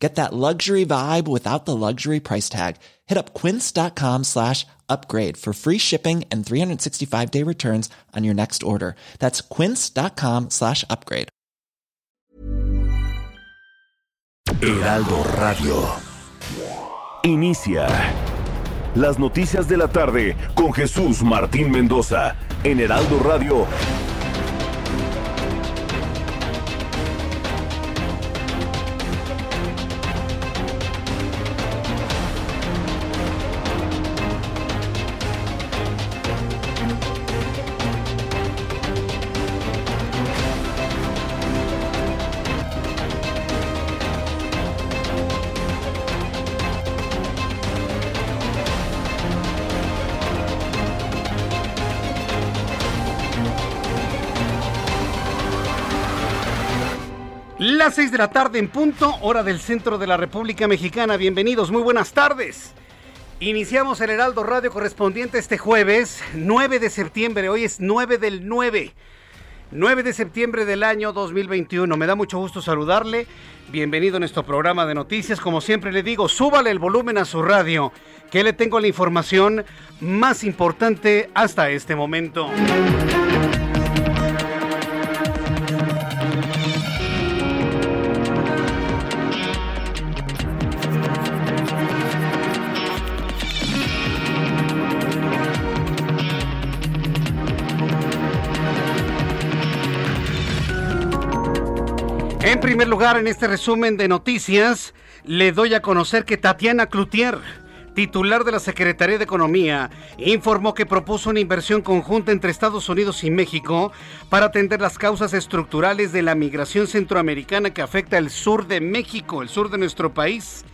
Get that luxury vibe without the luxury price tag. Hit up quince.com slash upgrade for free shipping and 365 day returns on your next order. That's quince.com slash upgrade. Heraldo Radio. Inicia las noticias de la tarde con Jesús Martín Mendoza en Heraldo Radio la tarde en punto, hora del centro de la República Mexicana. Bienvenidos, muy buenas tardes. Iniciamos el Heraldo Radio correspondiente este jueves, 9 de septiembre. Hoy es 9 del 9. 9 de septiembre del año 2021. Me da mucho gusto saludarle. Bienvenido a nuestro programa de noticias. Como siempre le digo, súbale el volumen a su radio, que le tengo la información más importante hasta este momento. Primer lugar, en este resumen de noticias, le doy a conocer que Tatiana Cloutier, titular de la Secretaría de Economía, informó que propuso una inversión conjunta entre Estados Unidos y México para atender las causas estructurales de la migración centroamericana que afecta el sur de México, el sur de nuestro país.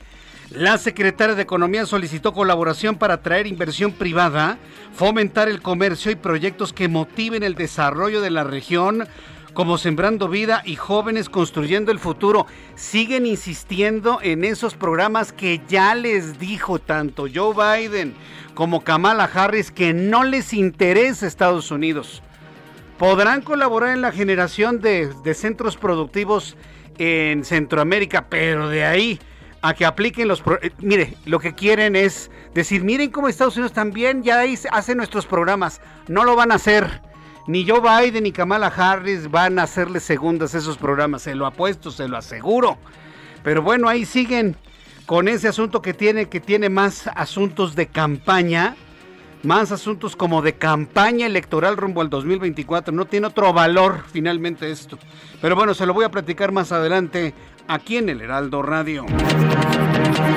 La secretaria de Economía solicitó colaboración para atraer inversión privada, fomentar el comercio y proyectos que motiven el desarrollo de la región como Sembrando Vida y Jóvenes Construyendo el Futuro. Siguen insistiendo en esos programas que ya les dijo tanto Joe Biden como Kamala Harris que no les interesa Estados Unidos. Podrán colaborar en la generación de, centros productivos en Centroamérica, pero de ahí a que apliquen los... Pro mire, lo que quieren es decir, miren cómo Estados Unidos también ya hace nuestros programas. No lo van a hacer ni Joe Biden ni Kamala Harris van a hacerle segundas esos programas, se lo apuesto, se lo aseguro. Pero bueno, ahí siguen con ese asunto que tiene, que tiene más asuntos de campaña, más asuntos como de campaña electoral rumbo al 2024. No tiene otro valor finalmente esto. Pero bueno, se lo voy a platicar más adelante aquí en el Heraldo Radio.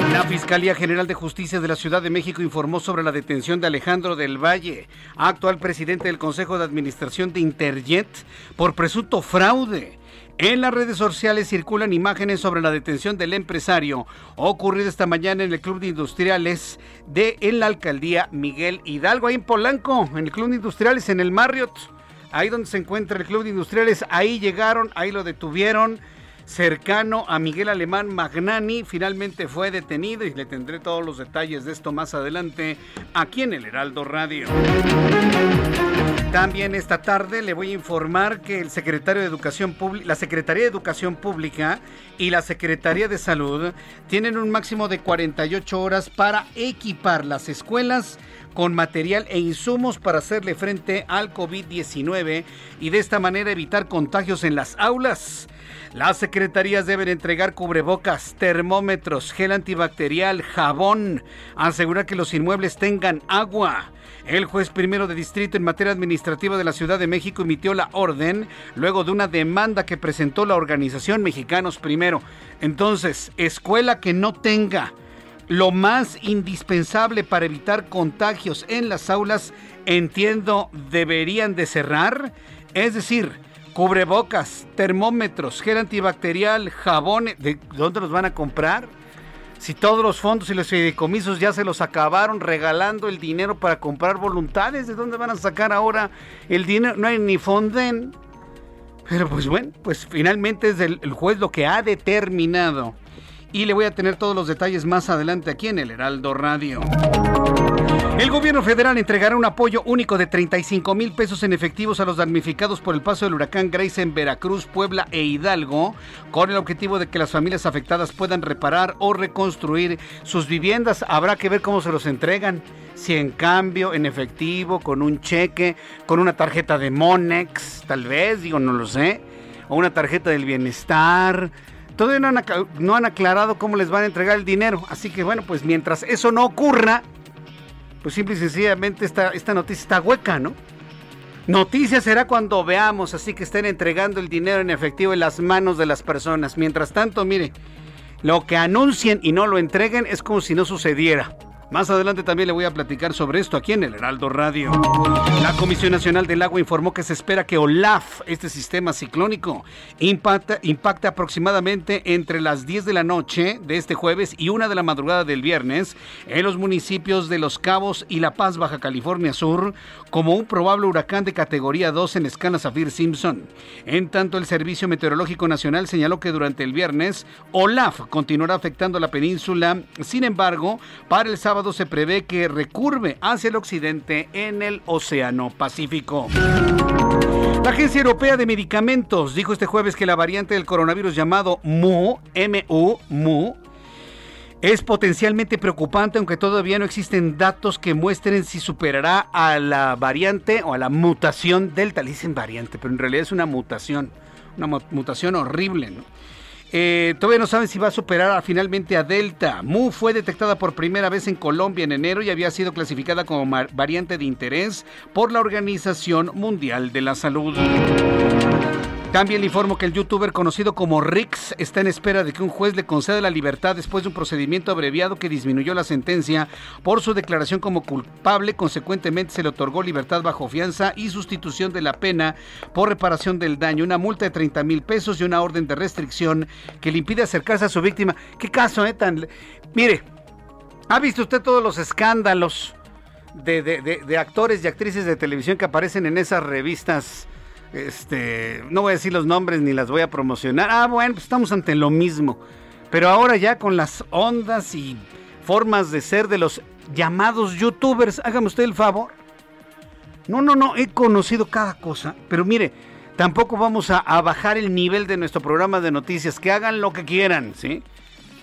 La Fiscalía General de Justicia de la Ciudad de México informó sobre la detención de Alejandro del Valle, actual presidente del Consejo de Administración de Interjet, por presunto fraude. En las redes sociales circulan imágenes sobre la detención del empresario ocurrida esta mañana en el Club de Industriales de en la alcaldía Miguel Hidalgo, ahí en Polanco, en el Club de Industriales, en el Marriott, ahí donde se encuentra el Club de Industriales, ahí llegaron, ahí lo detuvieron cercano a Miguel Alemán Magnani. Finalmente fue detenido y le tendré todos los detalles de esto más adelante aquí en el Heraldo Radio. También esta tarde le voy a informar que el secretario de Educación la Secretaría de Educación Pública y la Secretaría de Salud tienen un máximo de 48 horas para equipar las escuelas con material e insumos para hacerle frente al COVID-19 y de esta manera evitar contagios en las aulas. Las secretarías deben entregar cubrebocas, termómetros, gel antibacterial, jabón, asegurar que los inmuebles tengan agua. El juez primero de distrito en materia administrativa de la Ciudad de México emitió la orden luego de una demanda que presentó la organización Mexicanos Primero. Entonces, escuela que no tenga lo más indispensable para evitar contagios en las aulas, entiendo, deberían de cerrar. Es decir, cubrebocas, termómetros, gel antibacterial, jabón, ¿de dónde los van a comprar? Si todos los fondos y los fideicomisos ya se los acabaron regalando el dinero para comprar voluntades, ¿de dónde van a sacar ahora el dinero? No hay ni fonden, Pero pues bueno, pues finalmente es el, el juez lo que ha determinado. Y le voy a tener todos los detalles más adelante aquí en el Heraldo Radio. El gobierno federal entregará un apoyo único de 35 mil pesos en efectivos a los damnificados por el paso del huracán Grace en Veracruz, Puebla e Hidalgo, con el objetivo de que las familias afectadas puedan reparar o reconstruir sus viviendas. Habrá que ver cómo se los entregan. Si en cambio, en efectivo, con un cheque, con una tarjeta de Monex, tal vez, digo, no lo sé, o una tarjeta del bienestar. Todavía no han, aclarado cómo les van a entregar el dinero. Así que bueno, pues mientras eso no ocurra, pues simple y sencillamente esta, esta noticia está hueca, ¿no? Noticia será cuando veamos, así que estén entregando el dinero en efectivo en las manos de las personas. Mientras tanto, mire, lo que anuncien y no lo entreguen es como si no sucediera. Más adelante también le voy a platicar sobre esto aquí en el Heraldo Radio. La Comisión Nacional del Agua informó que se espera que OLAF, este sistema ciclónico, impacta, impacte aproximadamente entre las 10 de la noche de este jueves y una de la madrugada del viernes en los municipios de Los Cabos y La Paz, Baja California Sur, como un probable huracán de categoría 2 en escala Zafir-Simpson. En tanto, el Servicio Meteorológico Nacional señaló que durante el viernes OLAF continuará afectando la península. Sin embargo, para el sábado se prevé que recurve hacia el occidente en el Océano Pacífico. La Agencia Europea de Medicamentos dijo este jueves que la variante del coronavirus llamado MU, MU, es potencialmente preocupante, aunque todavía no existen datos que muestren si superará a la variante o a la mutación Delta. Le dicen variante, pero en realidad es una mutación, una mutación horrible. Eh, todavía no saben si va a superar finalmente a Delta. Mu fue detectada por primera vez en Colombia en enero y había sido clasificada como variante de interés por la Organización Mundial de la Salud. También le informo que el youtuber conocido como Rix está en espera de que un juez le conceda la libertad después de un procedimiento abreviado que disminuyó la sentencia por su declaración como culpable. Consecuentemente se le otorgó libertad bajo fianza y sustitución de la pena por reparación del daño, una multa de 30 mil pesos y una orden de restricción que le impide acercarse a su víctima. ¿Qué caso, eh? Tan... Mire, ¿ha visto usted todos los escándalos de, de actores y actrices de televisión que aparecen en esas revistas? Este, no voy a decir los nombres ni las voy a promocionar. Ah, bueno, pues estamos ante lo mismo. Pero ahora ya con las ondas y formas de ser de los llamados youtubers, hágame usted el favor. No, no, no, he conocido cada cosa, pero mire, tampoco vamos a, a bajar el nivel de nuestro programa de noticias, que hagan lo que quieran, ¿sí?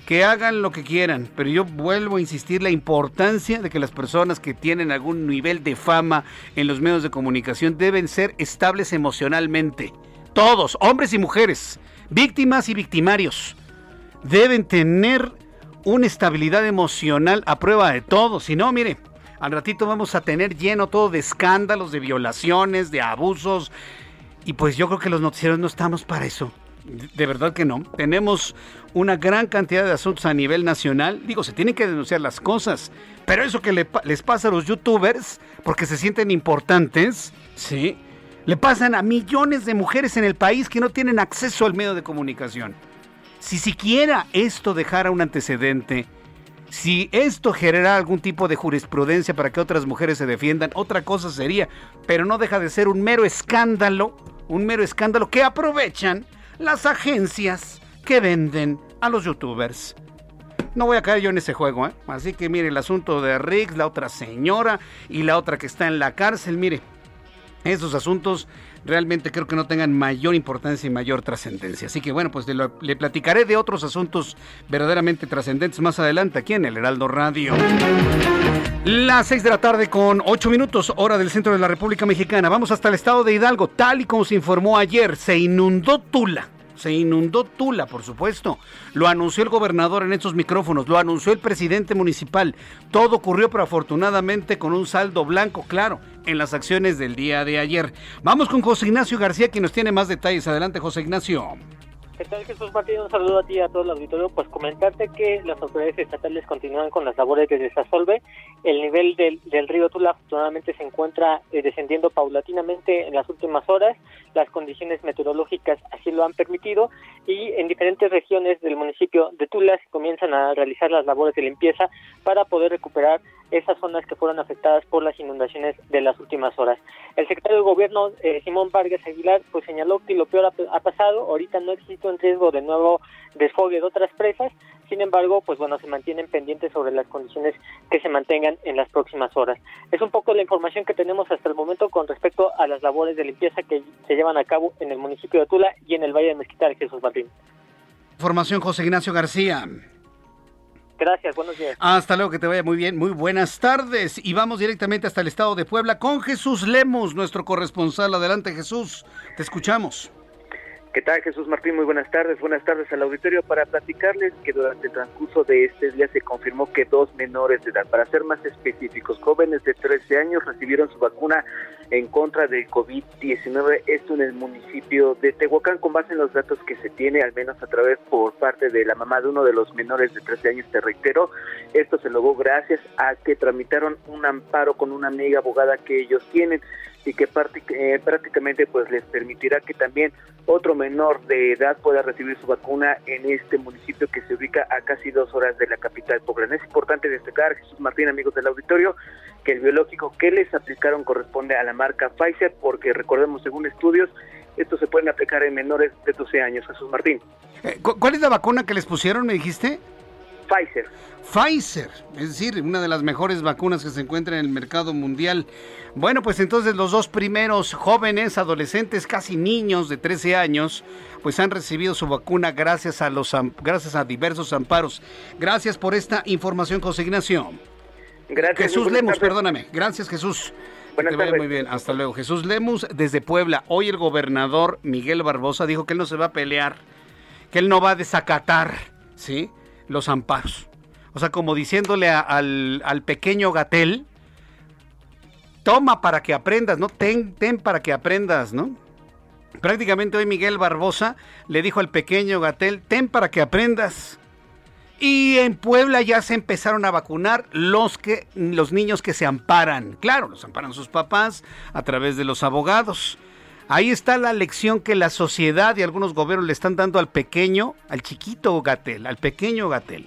Que hagan lo que quieran, pero yo vuelvo a insistir la importancia de que las personas que tienen algún nivel de fama en los medios de comunicación deben ser estables emocionalmente. Todos, hombres y mujeres, víctimas y victimarios, deben tener una estabilidad emocional a prueba de todo. Si no, mire, al ratito vamos a tener lleno todo de escándalos, de violaciones, de abusos. Y pues yo creo que los noticieros no estamos para eso. De verdad que no. Tenemos una gran cantidad de asuntos a nivel nacional. Digo, se tienen que denunciar las cosas. Pero eso que les pasa a los youtubers, porque se sienten importantes, ¿sí? Le pasan a millones de mujeres en el país que no tienen acceso al medio de comunicación. Si siquiera esto dejara un antecedente, si esto genera algún tipo de jurisprudencia para que otras mujeres se defiendan, otra cosa sería, pero no deja de ser un mero escándalo, un mero escándalo que aprovechan las agencias que venden a los youtubers. No voy a caer yo en ese juego, ¿eh? Así que mire el asunto de Riggs, la otra señora y la otra que está en la cárcel, mire, esos asuntos realmente creo que no tengan mayor importancia y mayor trascendencia. Así que bueno, pues le, platicaré de otros asuntos verdaderamente trascendentes más adelante aquí en el Heraldo Radio. Las 6 de la tarde con 8 minutos, hora del centro de la República Mexicana. Vamos hasta el estado de Hidalgo. Tal y como se informó ayer, se inundó Tula. Se inundó Tula, por supuesto. Lo anunció el gobernador en estos micrófonos, lo anunció el presidente municipal. Todo ocurrió, pero afortunadamente con un saldo blanco, claro, en las acciones del día de ayer. Vamos con José Ignacio García, que nos tiene más detalles. Adelante, José Ignacio. ¿Qué tal Jesús Martín? Un saludo a ti y a todo el auditorio. Pues comentarte que las autoridades estatales continúan con las labores de desasolve. El nivel del, del río Tula afortunadamente se encuentra eh, descendiendo paulatinamente en las últimas horas. Las condiciones meteorológicas así lo han permitido y en diferentes regiones del municipio de Tula se comienzan a realizar las labores de limpieza para poder recuperar esas zonas que fueron afectadas por las inundaciones de las últimas horas. El secretario de Gobierno, eh, Simón Vargas Aguilar, pues señaló que lo peor ha, pasado, ahorita no existe un riesgo de nuevo desfogue de otras presas, sin embargo, pues bueno, se mantienen pendientes sobre las condiciones que se mantengan en las próximas horas. Es un poco la información que tenemos hasta el momento con respecto a las labores de limpieza que se llevan a cabo en el municipio de Tula y en el Valle de Mezquital, Jesús Martín. Información José Ignacio García. Gracias, buenos días. Hasta luego, que te vaya muy bien. Muy buenas tardes. Y vamos directamente hasta el estado de Puebla con Jesús Lemos, nuestro corresponsal. Adelante, Jesús. Te escuchamos. ¿Qué tal Jesús Martín? Muy buenas tardes. Buenas tardes al auditorio para platicarles que durante el transcurso de este día se confirmó que dos menores de edad, para ser más específicos, jóvenes de 13 años recibieron su vacuna en contra del COVID-19, esto en el municipio de Tehuacán, con base en los datos que se tiene, al menos a través por parte de la mamá de uno de los menores de 13 años, te reitero, esto se logró gracias a que tramitaron un amparo con una amiga abogada que ellos tienen y que eh, prácticamente pues les permitirá que también otro menor de edad pueda recibir su vacuna en este municipio que se ubica a casi dos horas de la capital poblana. Es importante destacar, Jesús Martín, amigos del auditorio, que el biológico que les aplicaron corresponde a la marca Pfizer, porque recordemos, según estudios, estos se pueden aplicar en menores de 12 años. Jesús Martín. Eh, ¿Cuál es la vacuna que les pusieron, me dijiste? Pfizer. Pfizer, es decir, una de las mejores vacunas que se encuentra en el mercado mundial. Bueno, pues entonces los dos primeros jóvenes, adolescentes, casi niños de 13 años, pues han recibido su vacuna gracias a los gracias a diversos amparos. Gracias por esta información, José Ignacio. Gracias. Jesús Lemus, perdóname. Gracias, Jesús. Buenas tardes. Muy bien, hasta luego. Jesús Lemus desde Puebla. Hoy el gobernador Miguel Barbosa dijo que él no se va a pelear, que él no va a desacatar, ¿sí? Los amparos. O sea, como diciéndole al, al, pequeño Gatel, toma para que aprendas, ¿no? Ten, ten para que aprendas, ¿no? Prácticamente hoy Miguel Barbosa le dijo al pequeño Gatel, ten para que aprendas. Y en Puebla ya se empezaron a vacunar los, que, los niños que se amparan. Claro, los amparan sus papás a través de los abogados. Ahí está la lección que la sociedad y algunos gobiernos le están dando al pequeño, al chiquito Gatel, al pequeño Gatel.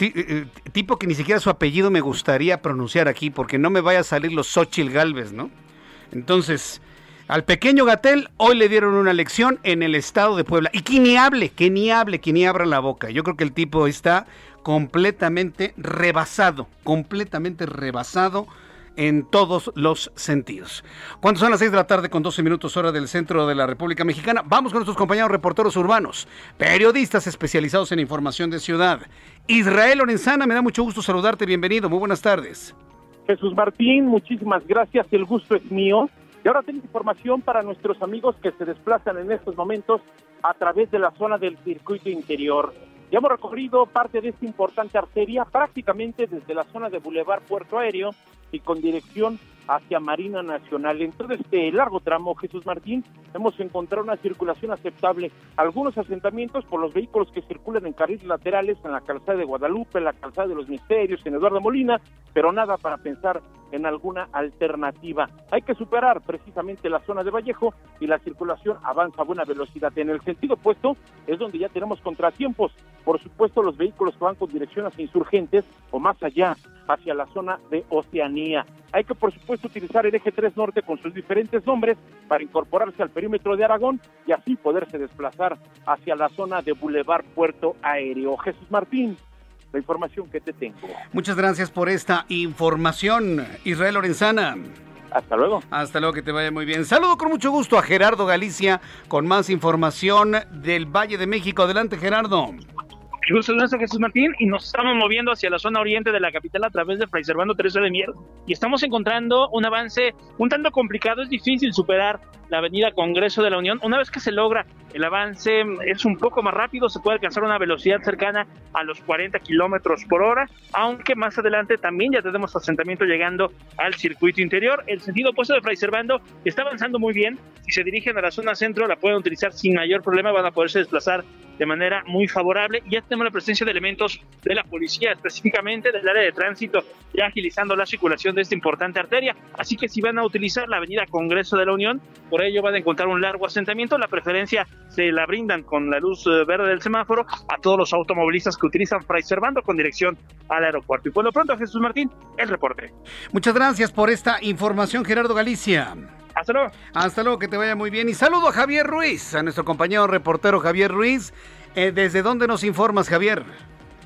Eh, eh, tipo que ni siquiera su apellido me gustaría pronunciar aquí porque no me vaya a salir los Xochil Galvez, ¿no? Entonces, al pequeño Gatel hoy le dieron una lección en el estado de Puebla. Y que ni hable, que ni hable, que ni abra la boca. Yo creo que el tipo está completamente rebasado, completamente rebasado en todos los sentidos. Cuando son las 6 de la tarde con 12 minutos hora del centro de la República Mexicana, vamos con nuestros compañeros reporteros urbanos, periodistas especializados en información de ciudad. Israel Lorenzana, me da mucho gusto saludarte, bienvenido, muy buenas tardes. Jesús Martín, muchísimas gracias, el gusto es mío. Y ahora tengo información para nuestros amigos que se desplazan en estos momentos a través de la zona del circuito interior. Ya hemos recorrido parte de esta importante arteria prácticamente desde la zona de Boulevard Puerto Aéreo y con dirección hacia Marina Nacional. En todo este largo tramo, Jesús Martín, hemos encontrado una circulación aceptable. Algunos asentamientos por los vehículos que circulan en carriles laterales en la calzada de Guadalupe, en la calzada de los Misterios, en Eduardo Molina, pero nada para pensar en alguna alternativa. Hay que superar precisamente la zona de Vallejo y la circulación avanza a buena velocidad. En el sentido opuesto es donde ya tenemos contratiempos. Por supuesto, los vehículos que van con dirección hacia insurgentes o más allá, hacia la zona de Oceanía. Hay que, por supuesto, utilizar el eje 3 norte con sus diferentes nombres para incorporarse al perímetro de Aragón y así poderse desplazar hacia la zona de Boulevard Puerto Aéreo. Jesús Martín, la información que te tengo. Muchas gracias por esta información, Israel Lorenzana. Hasta luego. Hasta luego, que te vaya muy bien. Saludo con mucho gusto a Gerardo Galicia con más información del Valle de México. Adelante, Gerardo. El gusto nuestro Jesús Martín y nos estamos moviendo hacia la zona oriente de la capital a través de Fray Servando Teresa de Mier y estamos encontrando un avance un tanto complicado, es difícil superar la avenida Congreso de la Unión. Una vez que se logra el avance es un poco más rápido, se puede alcanzar una velocidad cercana a los 40 kilómetros por hora, aunque más adelante también ya tenemos asentamiento llegando al circuito interior. El sentido opuesto de Fray Servando está avanzando muy bien. Si se dirigen a la zona centro, la pueden utilizar sin mayor problema, van a poderse desplazar de manera muy favorable. Ya tenemos la presencia de elementos de la policía, específicamente del área de tránsito, ya agilizando la circulación de esta importante arteria. Así que si van a utilizar la avenida Congreso de la Unión, por por ello van a encontrar un largo asentamiento. La preferencia se la brindan con la luz eh, verde del semáforo a todos los automovilistas que utilizan Fray Servando con dirección al aeropuerto. Y por lo pronto, Jesús Martín, el reporte. Muchas gracias por esta información, Gerardo Galicia. Hasta luego. Hasta luego, que te vaya muy bien. Y saludo a Javier Ruiz, a nuestro compañero reportero Javier Ruiz. Eh, ¿Desde dónde nos informas, Javier?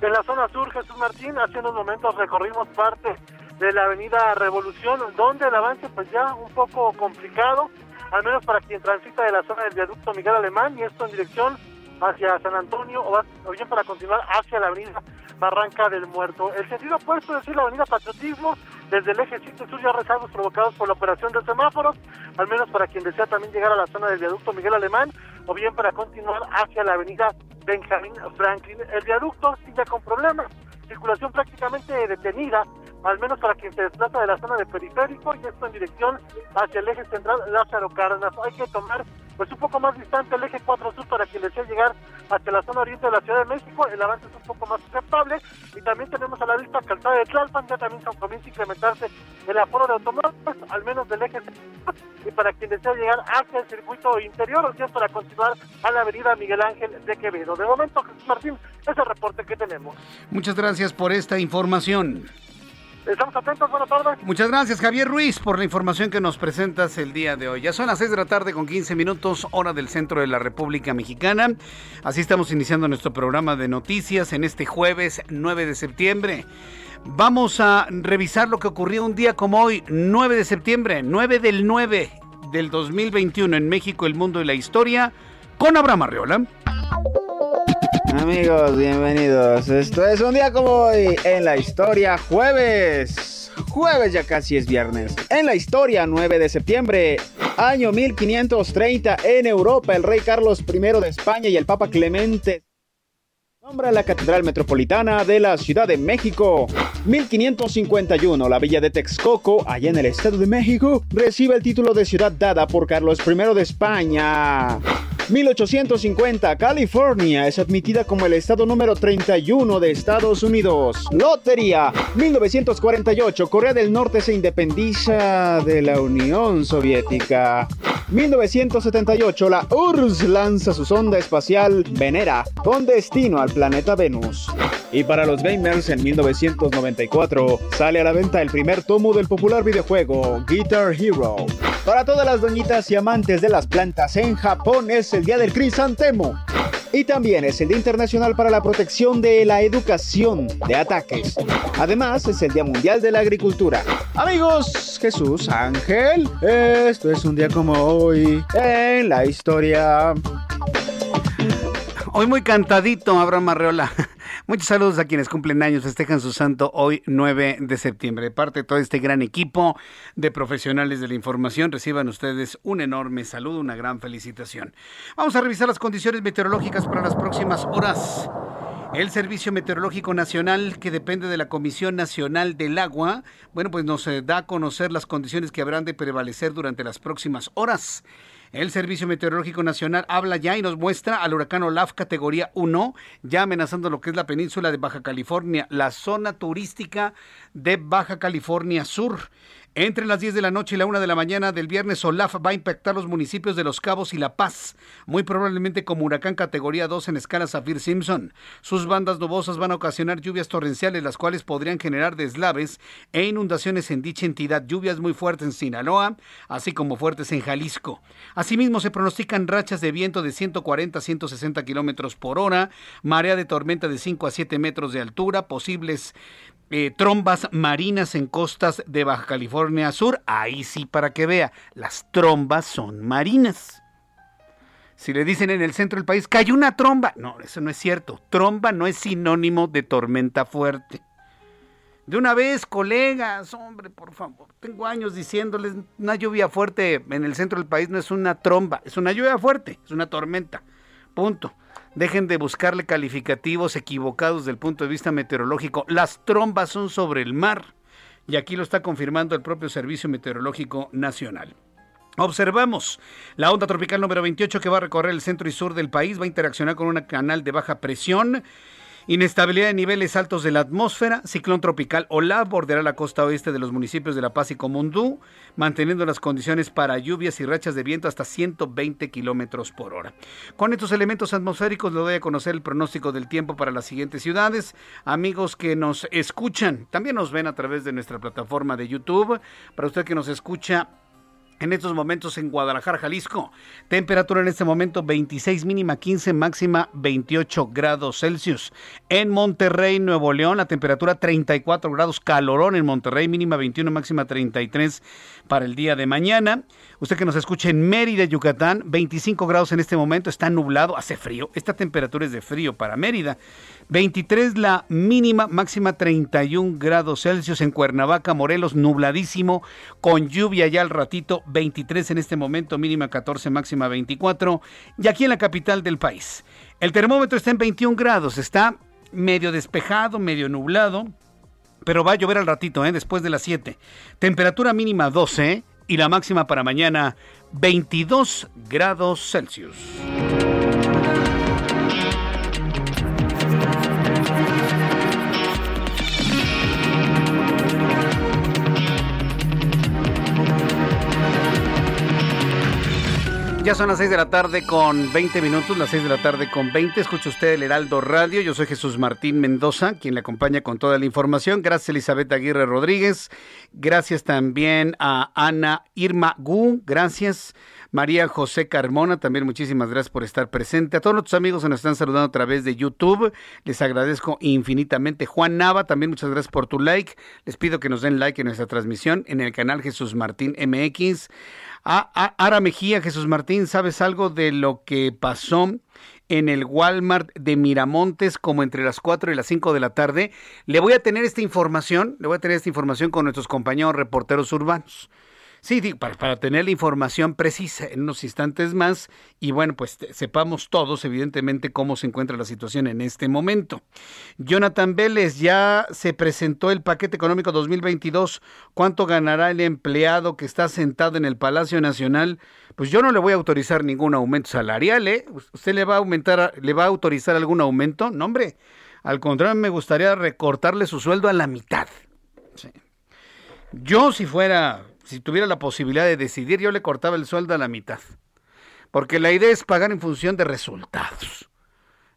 En la zona sur, Jesús Martín, hace unos momentos recorrimos parte de la avenida Revolución, donde el avance pues ya un poco complicado, al menos para quien transita de la zona del viaducto Miguel Alemán, y esto en dirección hacia San Antonio o, bien para continuar hacia la avenida Barranca del Muerto. El sentido opuesto, es decir, la avenida Patriotismo, desde el eje 7 sur ya rezagos provocados por la operación de semáforos, al menos para quien desea también llegar a la zona del viaducto Miguel Alemán, o bien para continuar hacia la avenida Benjamín Franklin. El viaducto sigue con problemas, circulación prácticamente detenida, al menos para quien se desplaza de la zona de periférico y esto en dirección hacia el eje central Lázaro Cárdenas. Hay que tomar pues un poco más distante el eje 4 sur para quien desea llegar hacia la zona oriente de la Ciudad de México, el avance es un poco más aceptable y también tenemos a la vista calzada de Tlalpan, ya también comienza a incrementarse el aforo de automóviles, al menos del eje y para quien desea llegar hacia el circuito interior o bien para continuar a la avenida Miguel Ángel de Quevedo. De momento, Jesús Martín, es el reporte que tenemos. Muchas gracias por esta información. Estamos atentos, buenas tardes. Muchas gracias, Javier Ruiz, por la información que nos presentas el día de hoy. Ya son las 6 de la tarde con 15 minutos, hora del centro de la República Mexicana. Así estamos iniciando nuestro programa de noticias en este jueves 9 de septiembre. Vamos a revisar lo que ocurrió un día como hoy, 9 de septiembre, 9 del 9 del 2021 en México, el mundo y la historia, con Abraham Arreola. Amigos, bienvenidos. Esto es un día como hoy en la historia jueves. Jueves ya casi es viernes. En la historia 9 de septiembre, año 1530 en Europa, el rey Carlos I de España y el Papa Clemente Nombra la Catedral Metropolitana de la Ciudad de México. 1551, la villa de Texcoco, allá en el Estado de México, recibe el título de ciudad dada por Carlos I de España. 1850, California es admitida como el estado número 31 de Estados Unidos. Lotería. 1948, Corea del Norte se independiza de la Unión Soviética. 1978, la URSS lanza su sonda espacial Venera con destino al planeta Venus. Y para los gamers, en 1994 sale a la venta el primer tomo del popular videojuego Guitar Hero. Para todas las doñitas y amantes de las plantas en Japón es el día del crisantemo. Y también es el Día Internacional para la Protección de la Educación de Ataques. Además, es el Día Mundial de la Agricultura. Amigos, Jesús, Ángel, esto es un día como hoy en la historia. Hoy muy cantadito, Abraham Arreola. Muchos saludos a quienes cumplen años, festejan su santo hoy 9 de septiembre. De parte de todo este gran equipo de profesionales de la información, reciban ustedes un enorme saludo, una gran felicitación. Vamos a revisar las condiciones meteorológicas para las próximas horas. El Servicio Meteorológico Nacional, que depende de la Comisión Nacional del Agua, bueno, pues nos eh, da a conocer las condiciones que habrán de prevalecer durante las próximas horas. El Servicio Meteorológico Nacional habla ya y nos muestra al huracán Olaf categoría 1, ya amenazando lo que es la península de Baja California, la zona turística de Baja California Sur. Entre las 10 de la noche y la 1 de la mañana del viernes, Olaf va a impactar los municipios de Los Cabos y La Paz, muy probablemente como huracán categoría 2 en escala Zafir Simpson. Sus bandas nubosas van a ocasionar lluvias torrenciales, las cuales podrían generar deslaves e inundaciones en dicha entidad, lluvias muy fuertes en Sinaloa, así como fuertes en Jalisco. Asimismo, se pronostican rachas de viento de 140 a 160 kilómetros por hora, marea de tormenta de 5 a 7 metros de altura, posibles eh, trombas marinas en costas de Baja California Sur. Ahí sí, para que vea, las trombas son marinas. Si le dicen en el centro del país que hay una tromba, no, eso no es cierto. Tromba no es sinónimo de tormenta fuerte. De una vez, colegas, hombre, por favor, tengo años diciéndoles, una lluvia fuerte en el centro del país no es una tromba, es una lluvia fuerte, es una tormenta. Punto. Dejen de buscarle calificativos equivocados desde el punto de vista meteorológico. Las trombas son sobre el mar. Y aquí lo está confirmando el propio Servicio Meteorológico Nacional. Observamos la onda tropical número 28 que va a recorrer el centro y sur del país, va a interaccionar con un canal de baja presión Inestabilidad de niveles altos de la atmósfera, ciclón tropical Olaf bordeará la costa oeste de los municipios de La Paz y Comundú, manteniendo las condiciones para lluvias y rachas de viento hasta 120 kilómetros por hora. Con estos elementos atmosféricos le doy a conocer el pronóstico del tiempo para las siguientes ciudades. Amigos que nos escuchan, también nos ven a través de nuestra plataforma de YouTube. Para usted que nos escucha en estos momentos en Guadalajara, Jalisco. Temperatura en este momento 26 mínima 15 máxima 28 grados Celsius. En Monterrey, Nuevo León, la temperatura 34 grados calorón en Monterrey, mínima 21 máxima 33 para el día de mañana. Usted que nos escucha en Mérida, Yucatán, 25 grados en este momento, está nublado, hace frío. Esta temperatura es de frío para Mérida. 23 la mínima, máxima 31 grados Celsius en Cuernavaca, Morelos, nubladísimo, con lluvia ya al ratito, 23 en este momento, mínima 14, máxima 24. Y aquí en la capital del país, el termómetro está en 21 grados, está medio despejado, medio nublado, pero va a llover al ratito, ¿eh? después de las 7. Temperatura mínima 12 y la máxima para mañana 22 grados Celsius. Ya son las 6 de la tarde con 20 minutos, las 6 de la tarde con 20. Escucha usted el Heraldo Radio. Yo soy Jesús Martín Mendoza, quien le acompaña con toda la información. Gracias Elizabeth Aguirre Rodríguez. Gracias también a Ana Irma Gu. Gracias. María José Carmona, también muchísimas gracias por estar presente. A todos nuestros amigos que nos están saludando a través de YouTube, les agradezco infinitamente. Juan Nava, también muchas gracias por tu like. Les pido que nos den like en nuestra transmisión en el canal Jesús Martín MX. A, Ara Mejía, Jesús Martín, ¿sabes algo de lo que pasó en el Walmart de Miramontes como entre las 4 y las 5 de la tarde? Le voy a tener esta información, le voy a tener esta información con nuestros compañeros reporteros urbanos. Sí, para, tener la información precisa en unos instantes más y bueno, pues sepamos todos evidentemente cómo se encuentra la situación en este momento. Jonathan Vélez, ya se presentó el paquete económico 2022. ¿Cuánto ganará el empleado que está sentado en el Palacio Nacional? Pues yo no le voy a autorizar ningún aumento salarial, ¿eh? ¿Usted le va a aumentar, le va a autorizar algún aumento? No, hombre. Al contrario, me gustaría recortarle su sueldo a la mitad. Yo si fuera si tuviera la posibilidad de decidir, yo le cortaba el sueldo a la mitad. Porque la idea es pagar en función de resultados.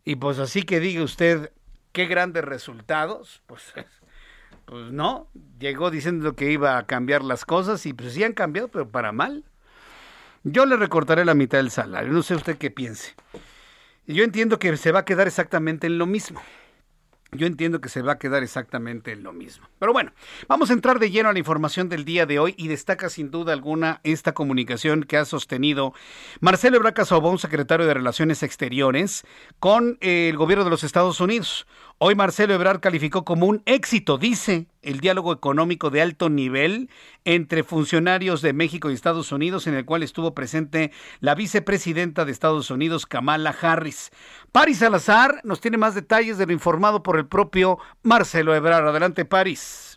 Y pues así que diga usted, qué grandes resultados, pues, pues no, llegó diciendo que iba a cambiar las cosas y pues sí han cambiado, pero para mal. Yo le recortaré la mitad del salario, no sé usted qué piense. Yo entiendo que se va a quedar exactamente en lo mismo yo entiendo que se va a quedar exactamente lo mismo. Pero bueno, vamos a entrar de lleno a la información del día de hoy y destaca sin duda alguna esta comunicación que ha sostenido Marcelo Ebrard Sobón, secretario de Relaciones Exteriores, con el gobierno de los Estados Unidos. Hoy Marcelo Ebrard calificó como un éxito, dice, el diálogo económico de alto nivel entre funcionarios de México y Estados Unidos, en el cual estuvo presente la vicepresidenta de Estados Unidos, Kamala Harris. Paris Salazar nos tiene más detalles de lo informado por el propio Marcelo Ebrard. Adelante, Paris.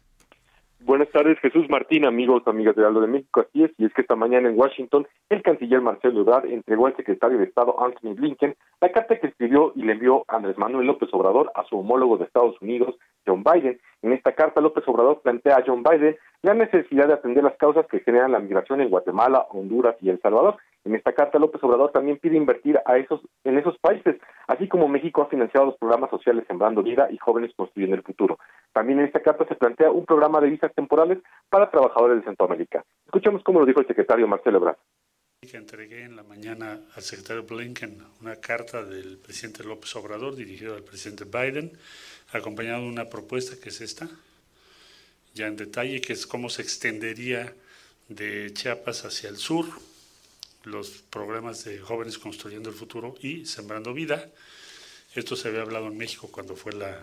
Buenas tardes, Jesús Martín, amigos, amigas de Aldo de México. Así es, y es que esta mañana en Washington, el canciller Marcelo Ebrard entregó al secretario de Estado Anthony Blinken la carta que escribió y le envió Andrés Manuel López Obrador a su homólogo de Estados Unidos, John Biden. En esta carta, López Obrador plantea a John Biden la necesidad de atender las causas que generan la migración en Guatemala, Honduras y El Salvador. En esta carta, López Obrador también pide invertir a esos, en esos países, así como México ha financiado los programas sociales Sembrando Vida y Jóvenes Construyendo el Futuro. También en esta carta se plantea un programa de visas temporales para trabajadores de Centroamérica. Escuchemos cómo lo dijo el secretario Marcelo Ebrard. Que entregué en la mañana al secretario Blinken una carta del presidente López Obrador dirigida al presidente Biden, acompañado de una propuesta que es esta, ya en detalle, que es cómo se extendería de Chiapas hacia el sur los programas de jóvenes construyendo el futuro y sembrando vida. Esto se había hablado en México cuando fue la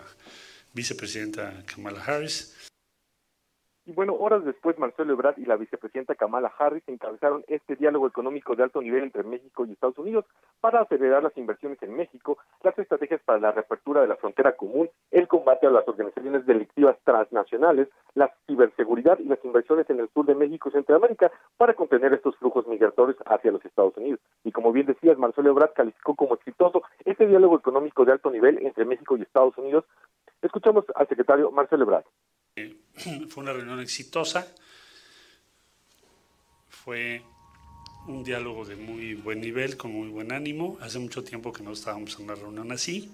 vicepresidenta Kamala Harris Y bueno, horas después, Marcelo Ebrard y la vicepresidenta Kamala Harris encabezaron este diálogo económico de alto nivel entre México y Estados Unidos para acelerar las inversiones en México, las estrategias para la reapertura de la frontera común, el combate a las organizaciones delictivas transnacionales, la ciberseguridad y las inversiones en el sur de México y Centroamérica para contener estos flujos migratorios hacia los Estados Unidos. Y como bien decías, Marcelo Ebrard calificó como exitoso este diálogo económico de alto nivel entre México y Estados Unidos. Escuchamos al secretario Marcelo Ebrard. Fue una reunión exitosa, fue un diálogo de muy buen nivel, con muy buen ánimo. Hace mucho tiempo que no estábamos en una reunión así.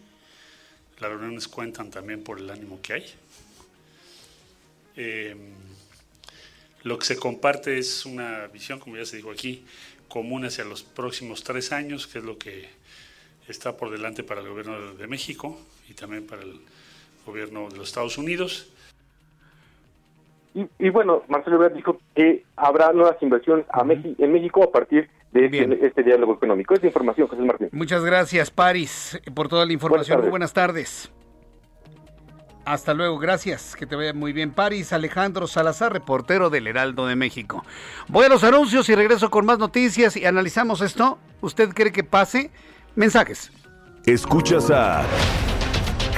Las reuniones cuentan también por el ánimo que hay. Eh, lo que se comparte es una visión, como ya se dijo aquí, común hacia los próximos tres años, que es lo que está por delante para el gobierno de México y también para el gobierno de los Estados Unidos. Y, bueno, Marcelo Ebrard dijo que habrá nuevas inversiones a en México a partir de este, este, diálogo económico. Esta información, José Martín. Muchas gracias, Paris, por toda la información. Muy buenas tardes. Hasta luego, gracias. Que te vaya muy bien. Paris Alejandro Salazar, reportero del Heraldo de México. Voy a los anuncios y regreso con más noticias y analizamos esto. ¿Usted cree que pase? Mensajes. Escuchas a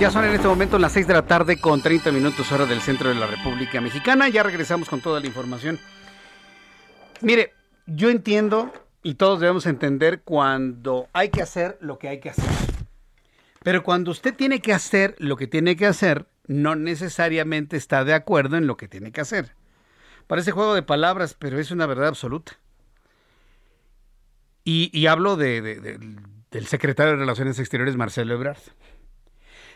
Ya son en este momento las 6 de la tarde con 30 minutos hora del centro de la República Mexicana. Ya regresamos con toda la información. Mire, yo entiendo y todos debemos entender cuando hay que hacer lo que hay que hacer. Pero cuando usted tiene que hacer lo que tiene que hacer, no necesariamente está de acuerdo en lo que tiene que hacer. Parece juego de palabras, pero es una verdad absoluta. Y, hablo del secretario de Relaciones Exteriores, Marcelo Ebrard.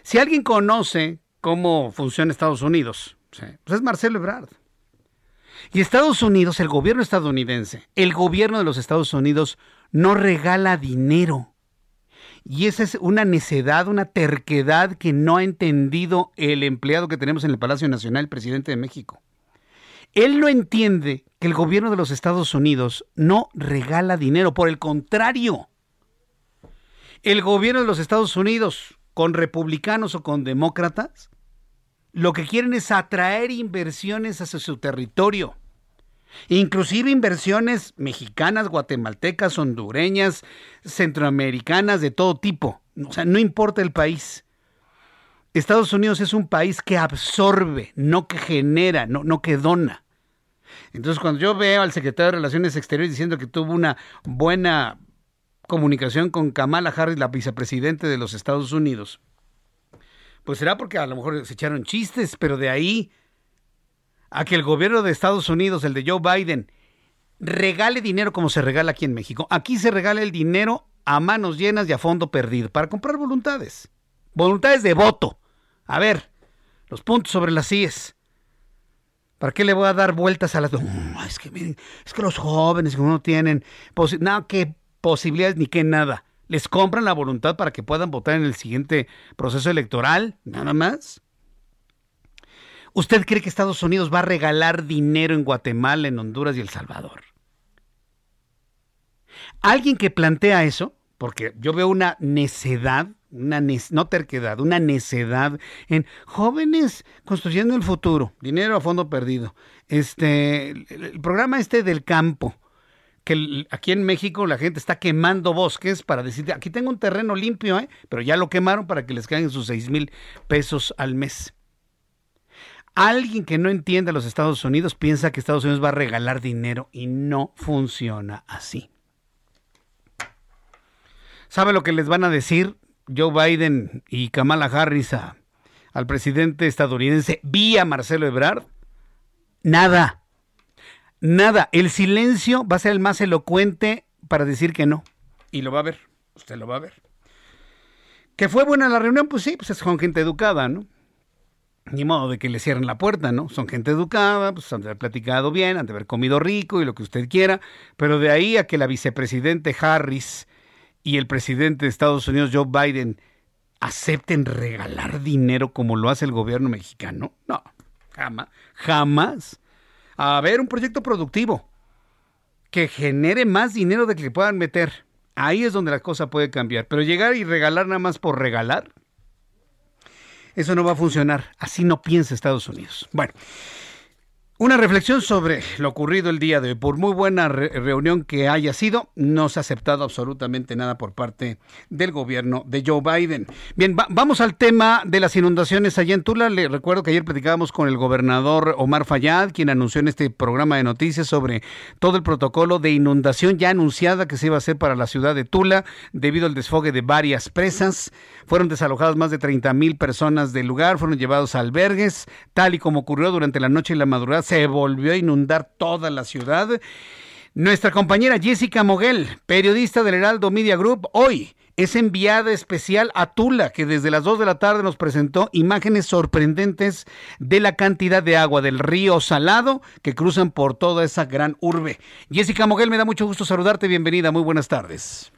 Si alguien conoce cómo funciona Estados Unidos, pues es Marcelo Ebrard. Y Estados Unidos, el gobierno estadounidense, el gobierno de los Estados Unidos no regala dinero. Y esa es una necedad, una terquedad que no ha entendido el empleado que tenemos en el Palacio Nacional, el presidente de México. Él no entiende que el gobierno de los Estados Unidos no regala dinero, por el contrario. El gobierno de los Estados Unidos, con republicanos o con demócratas, lo que quieren es atraer inversiones hacia su territorio. Inclusive inversiones mexicanas, guatemaltecas, hondureñas, centroamericanas, de todo tipo. O sea, no importa el país. Estados Unidos es un país que absorbe, no que genera, no, que dona. Entonces, cuando yo veo al secretario de Relaciones Exteriores diciendo que tuvo una buena comunicación con Kamala Harris, la vicepresidente de los Estados Unidos, pues será porque a lo mejor se echaron chistes, pero de ahí a que el gobierno de Estados Unidos, el de Joe Biden, regale dinero como se regala aquí en México. Aquí se regala el dinero a manos llenas y a fondo perdido para comprar voluntades. Voluntades de voto. A ver, los puntos sobre las CIES. ¿Para qué le voy a dar vueltas a las... es, que, es que los jóvenes no tienen... No, que posibilidades ni que nada. Les compran la voluntad para que puedan votar en el siguiente proceso electoral, nada más. ¿Usted cree que Estados Unidos va a regalar dinero en Guatemala, en Honduras y El Salvador? Alguien que plantea eso, porque yo veo una necedad, una no terquedad, una necedad en jóvenes construyendo el futuro, dinero a fondo perdido. Este, el programa este del campo, que aquí en México la gente está quemando bosques para decir, aquí tengo un terreno limpio, ¿eh? pero ya lo quemaron para que les caigan sus seis mil pesos al mes. Alguien que no entiende a los Estados Unidos piensa que Estados Unidos va a regalar dinero y no funciona así. ¿Sabe lo que les van a decir Joe Biden y Kamala Harris al presidente estadounidense vía Marcelo Ebrard? Nada Nada. El silencio va a ser el más elocuente para decir que no. Y lo va a ver. Usted lo va a ver. ¿Que fue buena la reunión? Pues sí, pues es con gente educada, ¿no? Ni modo de que le cierren la puerta, ¿no? Son gente educada, pues han de haber platicado bien, han de haber comido rico y lo que usted quiera, pero de ahí a que la vicepresidente Harris y el presidente de Estados Unidos, Joe Biden, acepten regalar dinero como lo hace el gobierno mexicano, no, jamás, jamás. A ver, un proyecto productivo que genere más dinero de que puedan meter. Ahí es donde la cosa puede cambiar. Pero llegar y regalar nada más por regalar, eso no va a funcionar. Así no piensa Estados Unidos. Bueno. Una reflexión sobre lo ocurrido el día de hoy. Por muy buena reunión que haya sido, no se ha aceptado absolutamente nada por parte del gobierno de Joe Biden. Bien, vamos al tema de las inundaciones allá en Tula. Le recuerdo que ayer platicábamos con el gobernador Omar Fayad, quien anunció en este programa de noticias sobre todo el protocolo de inundación ya anunciada que se iba a hacer para la ciudad de Tula debido al desfogue de varias presas. Fueron desalojadas más de 30 mil personas del lugar, fueron llevados a albergues, tal y como ocurrió durante la noche y la madrugada se volvió a inundar toda la ciudad. Nuestra compañera Jessica Moguel, periodista del Heraldo Media Group, hoy es enviada especial a Tula, que desde las 2 de la tarde nos presentó imágenes sorprendentes de la cantidad de agua del río Salado que cruzan por toda esa gran urbe. Jessica Moguel, me da mucho gusto saludarte. Bienvenida, muy buenas tardes.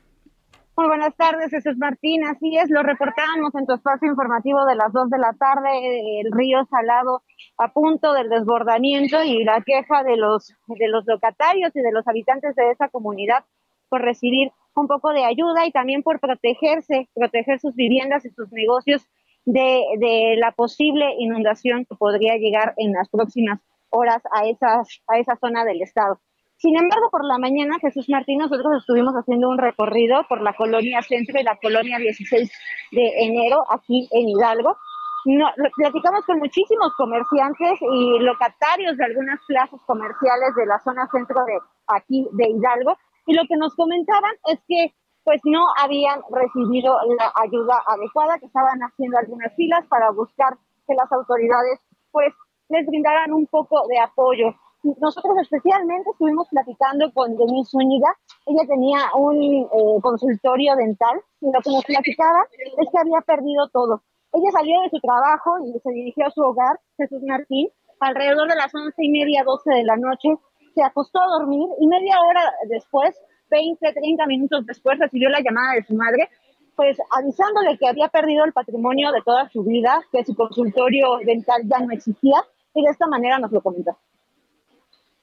Muy buenas tardes, Jesús Martín. Así es, lo reportábamos en tu espacio informativo de las 2 de la tarde, el río Salado a punto del desbordamiento y la queja de los, de los locatarios y de los habitantes de esa comunidad por recibir un poco de ayuda y también por protegerse, proteger sus viviendas y sus negocios de, de la posible inundación que podría llegar en las próximas horas a, esas, a esa zona del estado. Sin embargo, por la mañana, Jesús Martín, nosotros estuvimos haciendo un recorrido por la colonia Centro y la colonia 16 de enero, aquí en Hidalgo. No, platicamos con muchísimos comerciantes y locatarios de algunas plazas comerciales de la zona centro de aquí de Hidalgo y lo que nos comentaban es que pues no habían recibido la ayuda adecuada, que estaban haciendo algunas filas para buscar que las autoridades pues les brindaran un poco de apoyo nosotros especialmente estuvimos platicando con Denise Zúñiga. Ella tenía un eh, consultorio dental y lo que nos platicaba es que había perdido todo. Ella salió de su trabajo y se dirigió a su hogar, Jesús Martín, alrededor de las once y media, doce de la noche. Se acostó a dormir y media hora después, 20, 30 minutos después, recibió la llamada de su madre, pues avisándole que había perdido el patrimonio de toda su vida, que su consultorio dental ya no existía y de esta manera nos lo comentó.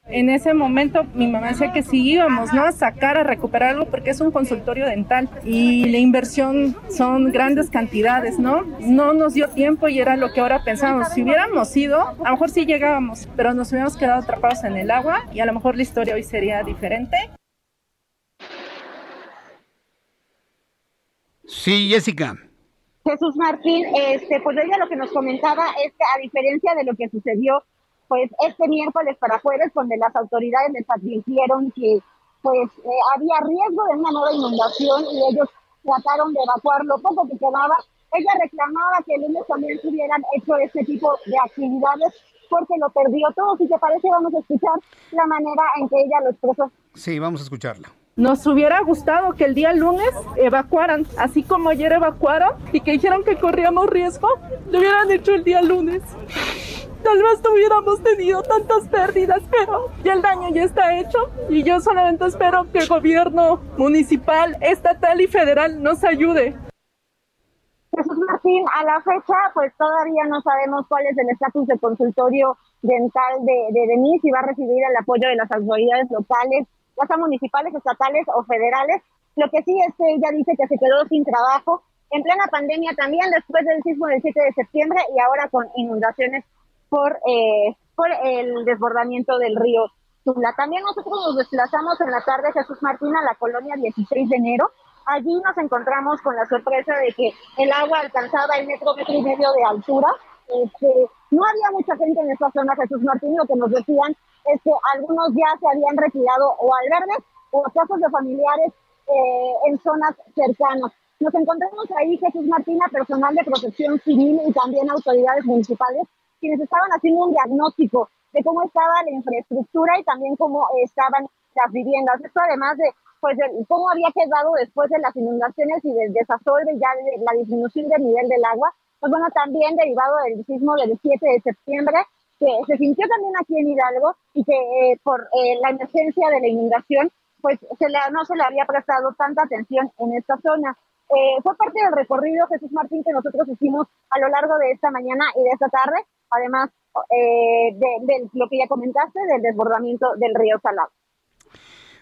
En ese momento mi mamá decía que si íbamos ¿no? a sacar, a recuperar algo, porque es un consultorio dental y la inversión son grandes cantidades, ¿no? No nos dio tiempo y era lo que ahora pensamos. Si hubiéramos ido, a lo mejor sí llegábamos, pero nos hubiéramos quedado atrapados en el agua y a lo mejor la historia hoy sería diferente. Sí, Jessica. Jesús Martín, este, pues ella lo que nos comentaba es que a diferencia de lo que sucedió pues este miércoles para jueves, donde las autoridades les advirtieron que pues eh, había riesgo de una nueva inundación y ellos trataron de evacuar lo poco que quedaba. Ella reclamaba que el lunes también hubieran hecho este tipo de actividades porque lo perdió todo. Si te parece, vamos a escuchar la manera en que ella lo expresó. Sí, vamos a escucharla. Nos hubiera gustado que el día lunes evacuaran, así como ayer evacuaron y que dijeron que corríamos riesgo, lo hubieran hecho el día lunes tal vez no hubiéramos tenido tantas pérdidas, pero ya el daño ya está hecho y yo solamente espero que el gobierno municipal, estatal y federal nos ayude. Jesús Martín, a la fecha, pues todavía no sabemos cuál es el estatus de consultorio dental de, de Denise, y va a recibir el apoyo de las autoridades locales, ya sean municipales, estatales o federales. Lo que sí es que ella dice que se quedó sin trabajo en plena pandemia también, después del sismo del 7 de septiembre y ahora con inundaciones por, eh, por el desbordamiento del río Tula. También nosotros nos desplazamos en la tarde, Jesús Martín, a la colonia 16 de enero. Allí nos encontramos con la sorpresa de que el agua alcanzaba el metro, metro y medio de altura. Este, no había mucha gente en esta zona, Jesús Martín, lo que nos decían es que algunos ya se habían retirado o al verde o casos de familiares eh, en zonas cercanas. Nos encontramos ahí, Jesús Martín, a personal de protección civil y también autoridades municipales quienes estaban haciendo un diagnóstico de cómo estaba la infraestructura y también cómo estaban las viviendas. Esto además de pues de cómo había quedado después de las inundaciones y del desasolve ya de la disminución del nivel del agua, pues bueno, también derivado del sismo del 7 de septiembre, que se sintió también aquí en Hidalgo y que eh, por eh, la emergencia de la inundación, pues se le, no se le había prestado tanta atención en esta zona. Eh, fue parte del recorrido, Jesús Martín, que nosotros hicimos a lo largo de esta mañana y de esta tarde, además de, lo que ya comentaste, del desbordamiento del río Salado.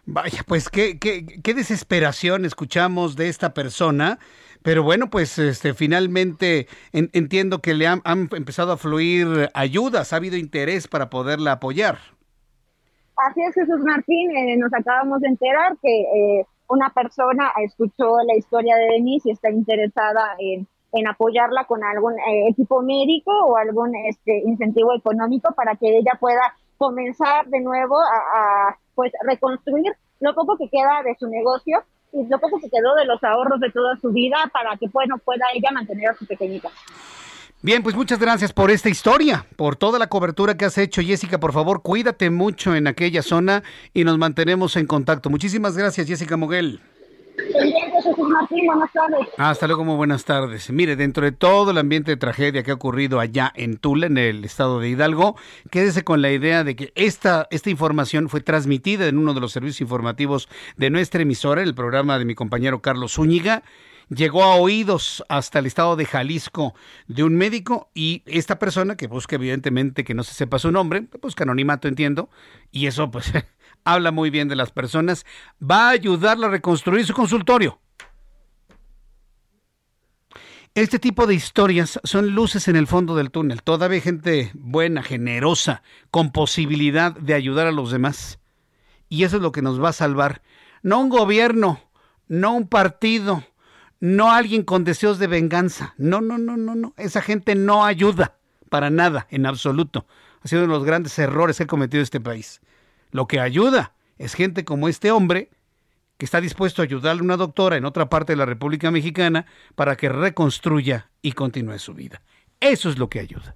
Vaya, pues qué, qué, qué desesperación escuchamos de esta persona, pero bueno, pues este, finalmente entiendo que le han, empezado a fluir ayudas, ha habido interés para poderla apoyar. Así es, Jesús Martín, eh, nos acabamos de enterar que eh, una persona escuchó la historia de Denise y está interesada en, en apoyarla con algún eh, equipo médico o algún este, incentivo económico para que ella pueda comenzar de nuevo a, pues reconstruir lo poco que queda de su negocio y lo poco que quedó de los ahorros de toda su vida para que bueno pueda ella mantener a su pequeñita. Bien, pues muchas gracias por esta historia, por toda la cobertura que has hecho, Jessica. Por favor, cuídate mucho en aquella zona y nos mantenemos en contacto. Muchísimas gracias, Jessica Moguel. Hasta luego, muy buenas tardes. Mire, dentro de todo el ambiente de tragedia que ha ocurrido allá en Tula, en el estado de Hidalgo, quédese con la idea de que esta, esta información fue transmitida en uno de los servicios informativos de nuestra emisora, el programa de mi compañero Carlos Zúñiga llegó a oídos hasta el estado de Jalisco de un médico y esta persona que busca evidentemente que no se sepa su nombre, busca anonimato entiendo, y eso pues habla muy bien de las personas, va a ayudarla a reconstruir su consultorio. Este tipo de historias son luces en el fondo del túnel. Todavía hay gente buena, generosa, con posibilidad de ayudar a los demás. Y eso es lo que nos va a salvar. No un gobierno, no un partido, no alguien con deseos de venganza. No, no, no, no, no. Esa gente no ayuda para nada, en absoluto. Ha sido uno de los grandes errores que ha cometido este país. Lo que ayuda es gente como este hombre que está dispuesto a ayudarle a una doctora en otra parte de la República Mexicana para que reconstruya y continúe su vida. Eso es lo que ayuda.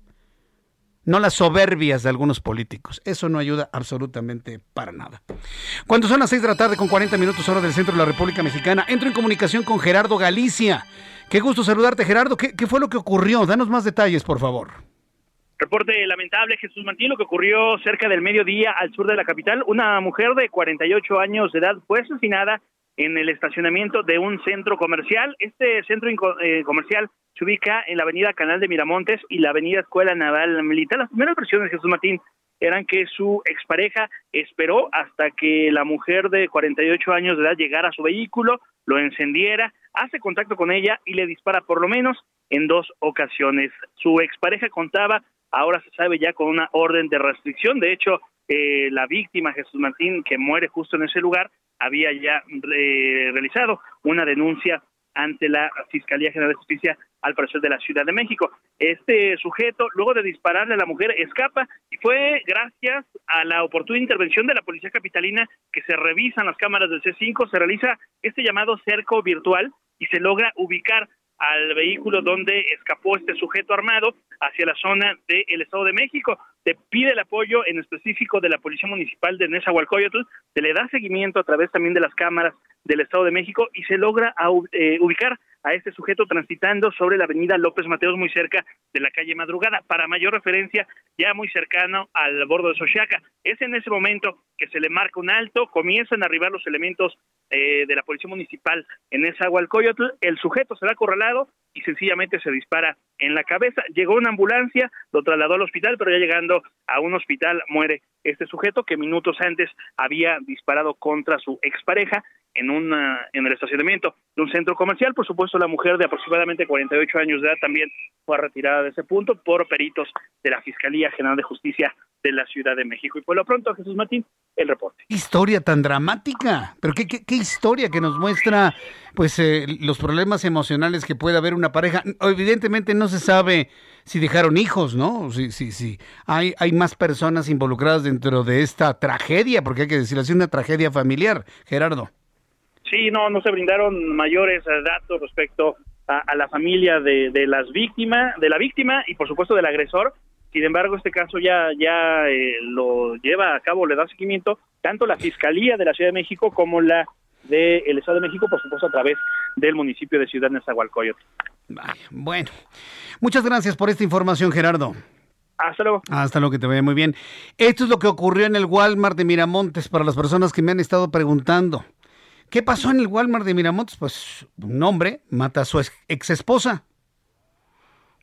No las soberbias de algunos políticos. Eso no ayuda absolutamente para nada. Cuando son las 6 de la tarde con 40 minutos hora del centro de la República Mexicana, entro en comunicación con Gerardo Galicia. Qué gusto saludarte, Gerardo. ¿Qué, fue lo que ocurrió? Danos más detalles, por favor. Reporte lamentable, Jesús Martín, lo que ocurrió cerca del mediodía al sur de la capital. Una mujer de 48 años de edad fue asesinada en el estacionamiento de un centro comercial. Este centro eh, comercial se ubica en la avenida Canal de Miramontes y la avenida Escuela Naval Militar. Las primeras versiones, Jesús Martín, eran que su expareja esperó hasta que la mujer de 48 años de edad llegara a su vehículo, lo encendiera, hace contacto con ella y le dispara por lo menos en dos ocasiones. Su expareja contaba ahora se sabe ya con una orden de restricción. De hecho, eh, la víctima, Jesús Martín, que muere justo en ese lugar, había ya eh, realizado una denuncia ante la Fiscalía General de Justicia al parecer de la Ciudad de México. Este sujeto, luego de dispararle a la mujer, escapa y fue gracias a la oportuna intervención de la Policía Capitalina que se revisan las cámaras del C5, se realiza este llamado cerco virtual y se logra ubicar al vehículo donde escapó este sujeto armado hacia la zona del Estado de México. Se pide el apoyo en específico de la Policía Municipal de Nezahualcóyotl, se le da seguimiento a través también de las cámaras del Estado de México y se logra eh, ubicar a este sujeto transitando sobre la avenida López Mateos muy cerca de la calle Madrugada. Para mayor referencia, ya muy cercano al bordo de Sochiaca. Es en ese momento que se le marca un alto, comienzan a arribar los elementos eh, de la Policía Municipal en esa Agualcoyotl, el sujeto será acorralado y sencillamente se dispara en la cabeza. Llegó una ambulancia, lo trasladó al hospital, pero ya llegando a un hospital muere este sujeto que minutos antes había disparado contra su expareja en, una, en el estacionamiento de un centro comercial. Por supuesto, la mujer de aproximadamente 48 años de edad también fue retirada de ese punto por peritos de la Fiscalía General de Justicia de la Ciudad de México. Y por lo pronto, Jesús Martín, el reporte. Historia tan dramática, pero qué, qué, historia que nos muestra pues eh, los problemas emocionales que puede haber una pareja. Evidentemente no se sabe si dejaron hijos, ¿no? Si, si, si hay, hay más personas involucradas dentro de esta tragedia, porque hay que decirlo así, una tragedia familiar, Gerardo. Sí, no, no se brindaron mayores datos respecto a, la familia de, las víctimas, de la víctima y por supuesto del agresor. Sin embargo, este caso ya, ya eh, lo lleva a cabo, le da seguimiento tanto la Fiscalía de la Ciudad de México como la del Estado de México, por supuesto, a través del municipio de Ciudad Nezahualcóyotl. Bueno, muchas gracias por esta información, Gerardo. Hasta luego. Hasta luego, que te vaya muy bien. Esto es lo que ocurrió en el Walmart de Miramontes para las personas que me han estado preguntando. ¿Qué pasó en el Walmart de Miramontes? Pues un hombre mata a su ex esposa.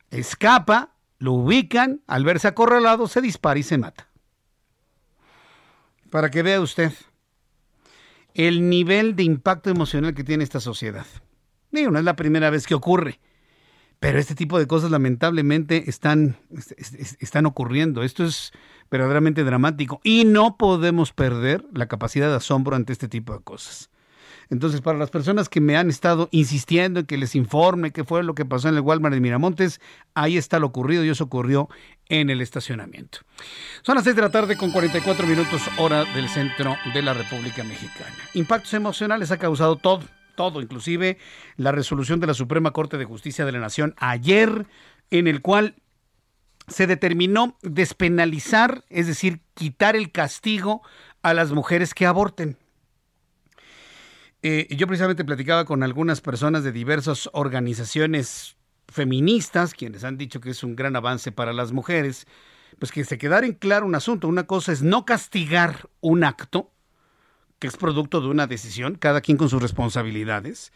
Escapa, lo ubican, al verse acorralado se dispara y se mata. Para que vea usted el nivel de impacto emocional que tiene esta sociedad. Digo, no es la primera vez que ocurre. Pero este tipo de cosas lamentablemente están, están ocurriendo. Esto es verdaderamente dramático y no podemos perder la capacidad de asombro ante este tipo de cosas. Entonces, para las personas que me han estado insistiendo en que les informe qué fue lo que pasó en el Walmart de Miramontes, ahí está lo ocurrido y eso ocurrió en el estacionamiento. Son las 6 de la tarde con 44 minutos hora del centro de la República Mexicana. Impactos emocionales ha causado todo todo, inclusive la resolución de la Suprema Corte de Justicia de la Nación ayer, en el cual se determinó despenalizar, es decir, quitar el castigo a las mujeres que aborten. Eh, yo precisamente platicaba con algunas personas de diversas organizaciones feministas, quienes han dicho que es un gran avance para las mujeres, pues que se quedara en claro un asunto. Una cosa es no castigar un acto, que es producto de una decisión, cada quien con sus responsabilidades,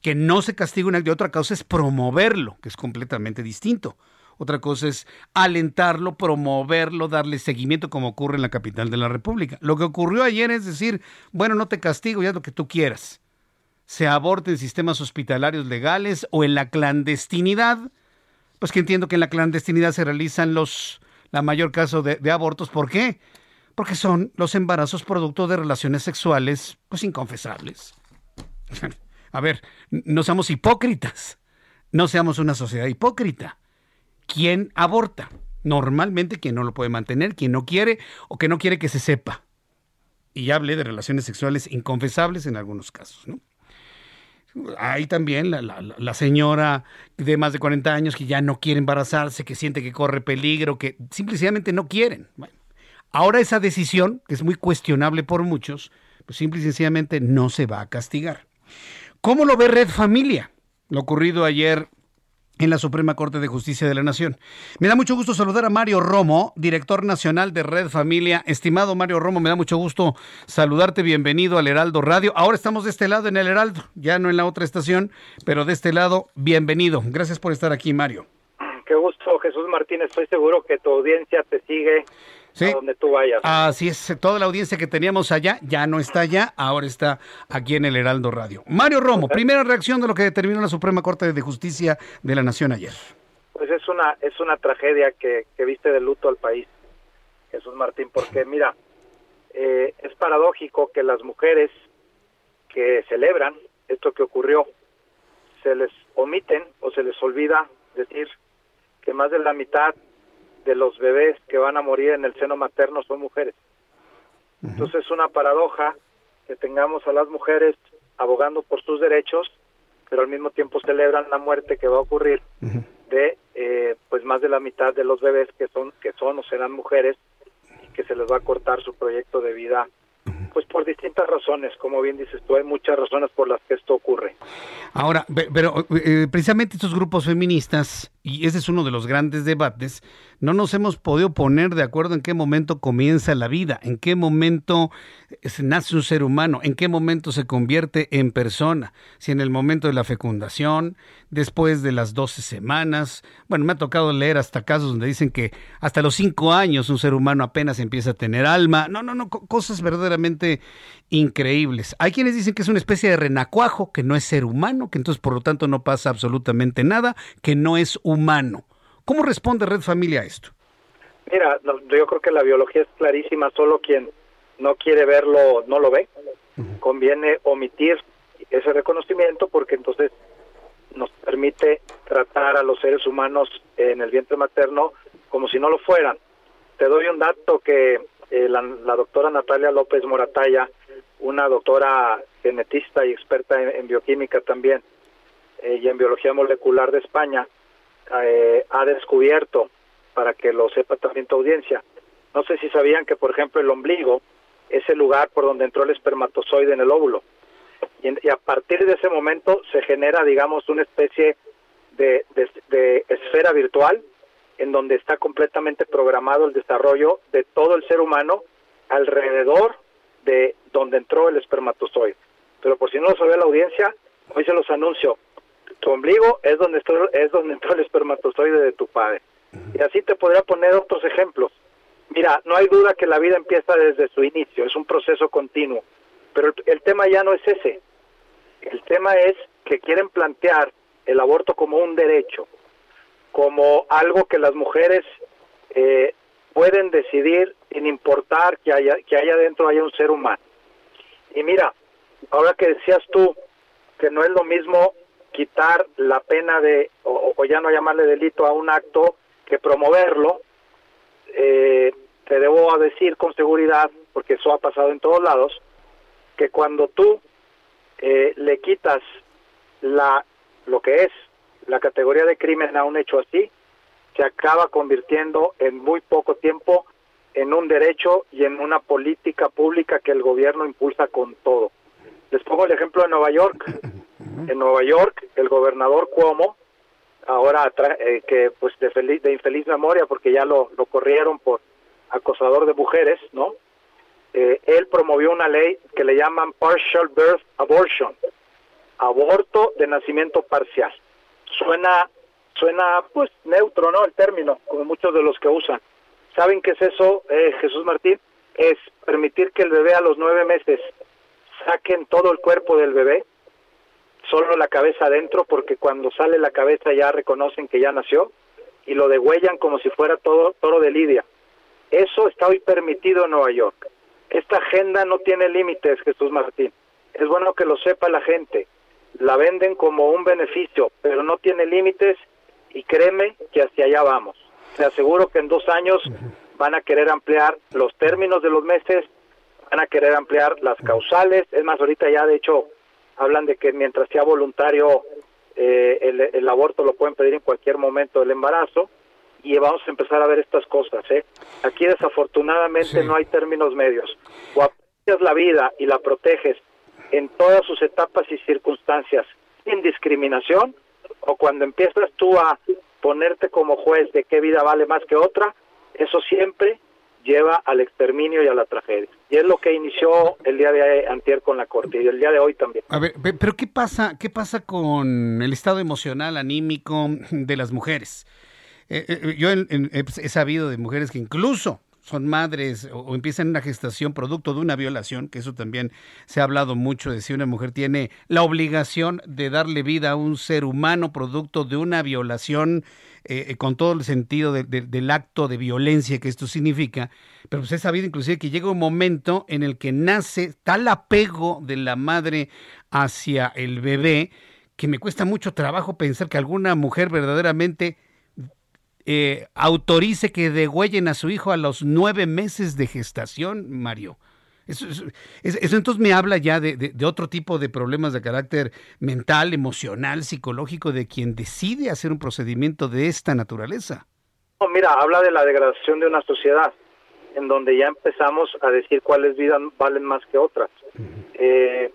que no se castiga una y otra cosa es promoverlo, que es completamente distinto. Otra cosa es alentarlo, promoverlo, darle seguimiento como ocurre en la capital de la República. Lo que ocurrió ayer es decir, bueno, no te castigo, ya lo que tú quieras. Se aborte en sistemas hospitalarios legales o en la clandestinidad, pues que entiendo que en la clandestinidad se realizan los la mayor caso de, de abortos. ¿Por qué? porque son los embarazos producto de relaciones sexuales pues inconfesables. A ver, no seamos hipócritas, no seamos una sociedad hipócrita. ¿Quién aborta? Normalmente quien no lo puede mantener, quien no quiere o que no quiere que se sepa. Y ya hablé de relaciones sexuales inconfesables en algunos casos, ¿no? Hay también la, la, señora de más de 40 años que ya no quiere embarazarse, que siente que corre peligro, que simplemente no quieren. Bueno, Ahora esa decisión, que es muy cuestionable por muchos, pues simple y sencillamente no se va a castigar. ¿Cómo lo ve Red Familia? Lo ocurrido ayer en la Suprema Corte de Justicia de la Nación. Me da mucho gusto saludar a Mario Romo, director nacional de Red Familia. Estimado Mario Romo, me da mucho gusto saludarte. Bienvenido al Heraldo Radio. Ahora estamos de este lado en el Heraldo, ya no en la otra estación, pero de este lado, bienvenido. Gracias por estar aquí, Mario. Qué gusto, Jesús Martínez. Estoy seguro que tu audiencia te sigue a donde tú vayas. Así es, toda la audiencia que teníamos allá ya no está allá, ahora está aquí en el Heraldo Radio. Mario Romo, primera reacción de lo que determinó la Suprema Corte de Justicia de la Nación ayer. Pues es una es una tragedia que, viste de luto al país, Jesús Martín, porque mira, eh, es paradójico que las mujeres que celebran esto que ocurrió se les omiten o se les olvida decir que más de la mitad de los bebés que van a morir en el seno materno son mujeres. Entonces es una paradoja que tengamos a las mujeres abogando por sus derechos, pero al mismo tiempo celebran la muerte que va a ocurrir de eh, pues más de la mitad de los bebés que son que son o serán mujeres y que se les va a cortar su proyecto de vida pues por distintas razones, como bien dices tú, hay muchas razones por las que esto ocurre. Ahora, pero eh, precisamente estos grupos feministas, y ese es uno de los grandes debates, no nos hemos podido poner de acuerdo en qué momento comienza la vida, en qué momento nace un ser humano, en qué momento se convierte en persona, si en el momento de la fecundación, después de las 12 semanas. Bueno, me ha tocado leer hasta casos donde dicen que hasta los 5 años un ser humano apenas empieza a tener alma. No, no, no, cosas verdaderamente increíbles. Hay quienes dicen que es una especie de renacuajo, que no es ser humano, que entonces por lo tanto no pasa absolutamente nada, que no es humano. ¿Cómo responde Red Familia a esto? Mira, yo creo que la biología es clarísima, solo quien no quiere verlo no lo ve. Conviene omitir ese reconocimiento porque entonces nos permite tratar a los seres humanos en el vientre materno como si no lo fueran. Te doy un dato que eh, la, doctora Natalia López Morataya, una doctora genetista y experta en, bioquímica también eh, y en biología molecular de España, eh, ha descubierto para que lo sepa también tu audiencia. No sé si sabían que, por ejemplo, el ombligo es el lugar por donde entró el espermatozoide en el óvulo. Y, a partir de ese momento se genera, digamos, una especie de, esfera virtual en donde está completamente programado el desarrollo de todo el ser humano alrededor de donde entró el espermatozoide. Pero por si no lo sabía la audiencia, hoy se los anuncio. Tu ombligo es donde, es donde entró el espermatozoide de tu padre. Y así te podría poner otros ejemplos. Mira, no hay duda que la vida empieza desde su inicio, es un proceso continuo. Pero el, tema ya no es ese. El tema es que quieren plantear el aborto como un derecho, como algo que las mujeres eh, pueden decidir sin importar que haya que haya dentro haya un ser humano. Y mira, ahora que decías tú que no es lo mismo quitar la pena de o, ya no llamarle delito a un acto que promoverlo, eh, te debo decir con seguridad, porque eso ha pasado en todos lados, que cuando tú eh, le quitas la lo que es la categoría de crimen a un hecho así, se acaba convirtiendo en muy poco tiempo en un derecho y en una política pública que el gobierno impulsa con todo. Les pongo el ejemplo de Nueva York. En Nueva York, el gobernador Cuomo, ahora eh, que pues de, feliz, de infeliz memoria porque ya lo, lo corrieron por acosador de mujeres, ¿no? Eh, él promovió una ley que le llaman partial birth abortion, aborto de nacimiento parcial. Suena suena pues neutro, ¿no? El término, como muchos de los que usan. ¿Saben qué es eso, eh, Jesús Martín? Es permitir que el bebé a los nueve meses saquen todo el cuerpo del bebé, solo la cabeza adentro, porque cuando sale la cabeza ya reconocen que ya nació y lo degüellan como si fuera todo toro de Lidia. Eso está hoy permitido en Nueva York. Esta agenda no tiene límites, Jesús Martín. Es bueno que lo sepa la gente. La venden como un beneficio, pero no tiene límites y créeme que hacia allá vamos. Te aseguro que en dos años van a querer ampliar los términos de los meses, van a querer ampliar las causales. Es más, ahorita ya de hecho hablan de que mientras sea voluntario eh, el, aborto lo pueden pedir en cualquier momento del embarazo y vamos a empezar a ver estas cosas. ¿eh? Aquí desafortunadamente no hay términos medios. O aprecias la vida y la proteges en todas sus etapas y circunstancias sin discriminación o cuando empiezas tú a ponerte como juez de qué vida vale más que otra, eso siempre lleva al exterminio y a la tragedia. Y es lo que inició el día de antier con la corte y el día de hoy también. A ver, pero ¿qué pasa, qué pasa con el estado emocional, anímico de las mujeres? Eh, eh, yo he sabido de mujeres que incluso son madres o, empiezan una gestación producto de una violación, que eso también se ha hablado mucho de si una mujer tiene la obligación de darle vida a un ser humano producto de una violación eh, eh, con todo el sentido del acto de violencia que esto significa, pero pues he sabido inclusive que llega un momento en el que nace tal apego de la madre hacia el bebé que me cuesta mucho trabajo pensar que alguna mujer verdaderamente eh, autorice que degüellen a su hijo a los nueve meses de gestación, Mario. Eso, entonces me habla ya de, otro tipo de problemas de carácter mental, emocional, psicológico de quien decide hacer un procedimiento de esta naturaleza. mira, habla de la degradación de una sociedad en donde ya empezamos a decir cuáles vidas valen más que otras. Eh,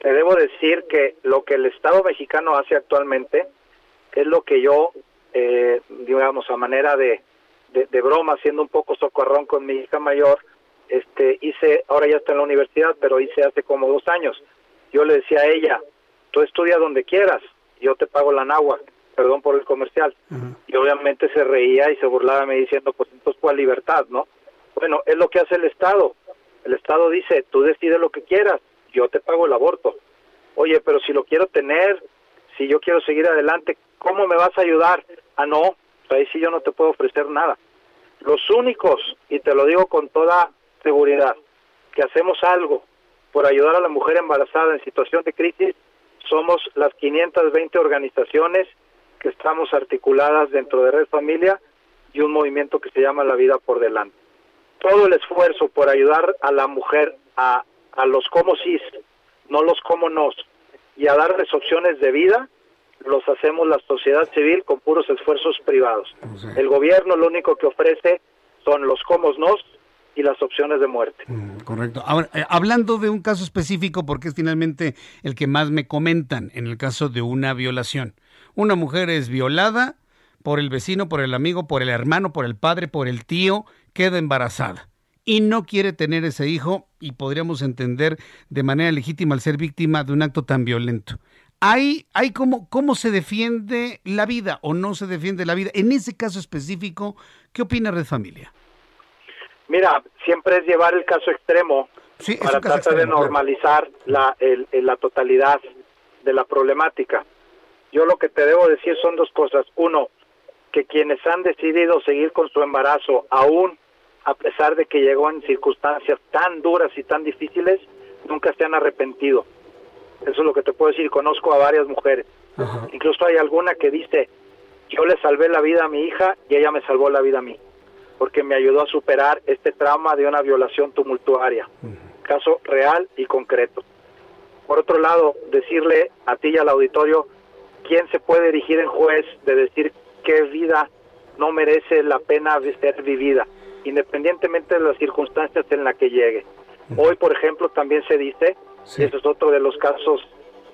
te debo decir que lo que el Estado mexicano hace actualmente es lo que yo eh, digamos, a manera de, de, broma, siendo un poco socorrón con mi hija mayor, este, hice, ahora ya está en la universidad, pero hice hace como dos años. Yo le decía a ella, tú estudia donde quieras, yo te pago la nagua, perdón por el comercial. Y obviamente se reía y se burlaba me diciendo, pues entonces cuál libertad, ¿no? Bueno, es lo que hace el Estado. El Estado dice, tú decides lo que quieras, yo te pago el aborto. Oye, pero si lo quiero tener, si yo quiero seguir adelante, ¿cómo me vas a ayudar? Ah, no, ahí sí yo no te puedo ofrecer nada. Los únicos, y te lo digo con toda seguridad, que hacemos algo por ayudar a la mujer embarazada en situación de crisis, somos las 520 organizaciones que estamos articuladas dentro de Red Familia y un movimiento que se llama La Vida por Delante. Todo el esfuerzo por ayudar a la mujer a, a los cómo sí, no los cómo nos, y a darles opciones de vida, los hacemos la sociedad civil con puros esfuerzos privados. El gobierno lo único que ofrece son los cómo nos y las opciones de muerte. Correcto. Ahora, eh, hablando de un caso específico, porque es finalmente el que más me comentan en el caso de una violación. Una mujer es violada por el vecino, por el amigo, por el hermano, por el padre, por el tío, queda embarazada y no quiere tener ese hijo y podríamos entender de manera legítima al ser víctima de un acto tan violento. ¿Hay, hay cómo, cómo se defiende la vida o no se defiende la vida? En ese caso específico, ¿qué opina Red Familia? Mira, siempre es llevar el caso extremo para tratar de normalizar la, la totalidad de la problemática. Yo lo que te debo decir son dos cosas. Uno, que quienes han decidido seguir con su embarazo, aún a pesar de que llegó en circunstancias tan duras y tan difíciles, nunca se han arrepentido. Eso es lo que te puedo decir. Conozco a varias mujeres. Incluso hay alguna que dice, yo le salvé la vida a mi hija y ella me salvó la vida a mí, porque me ayudó a superar este trauma de una violación tumultuaria. Caso real y concreto. Por otro lado, decirle a ti y al auditorio, ¿quién se puede dirigir en juez de decir qué vida no merece la pena de ser vivida? independientemente de las circunstancias en las que llegue. Hoy, por ejemplo, también se dice, y eso es otro de los casos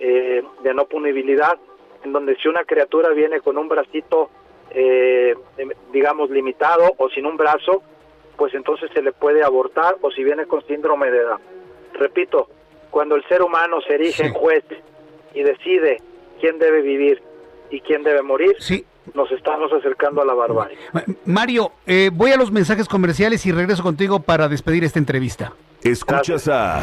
eh, de no punibilidad, en donde si una criatura viene con un bracito, eh, em, digamos, limitado o sin un brazo, pues entonces se le puede abortar o si viene con síndrome de edad. Repito, cuando el ser humano se erige en juez y decide quién debe vivir y quién debe morir, sí nos estamos acercando a la barbarie. Mario, eh, voy a los mensajes comerciales y regreso contigo para despedir esta entrevista. Escuchas a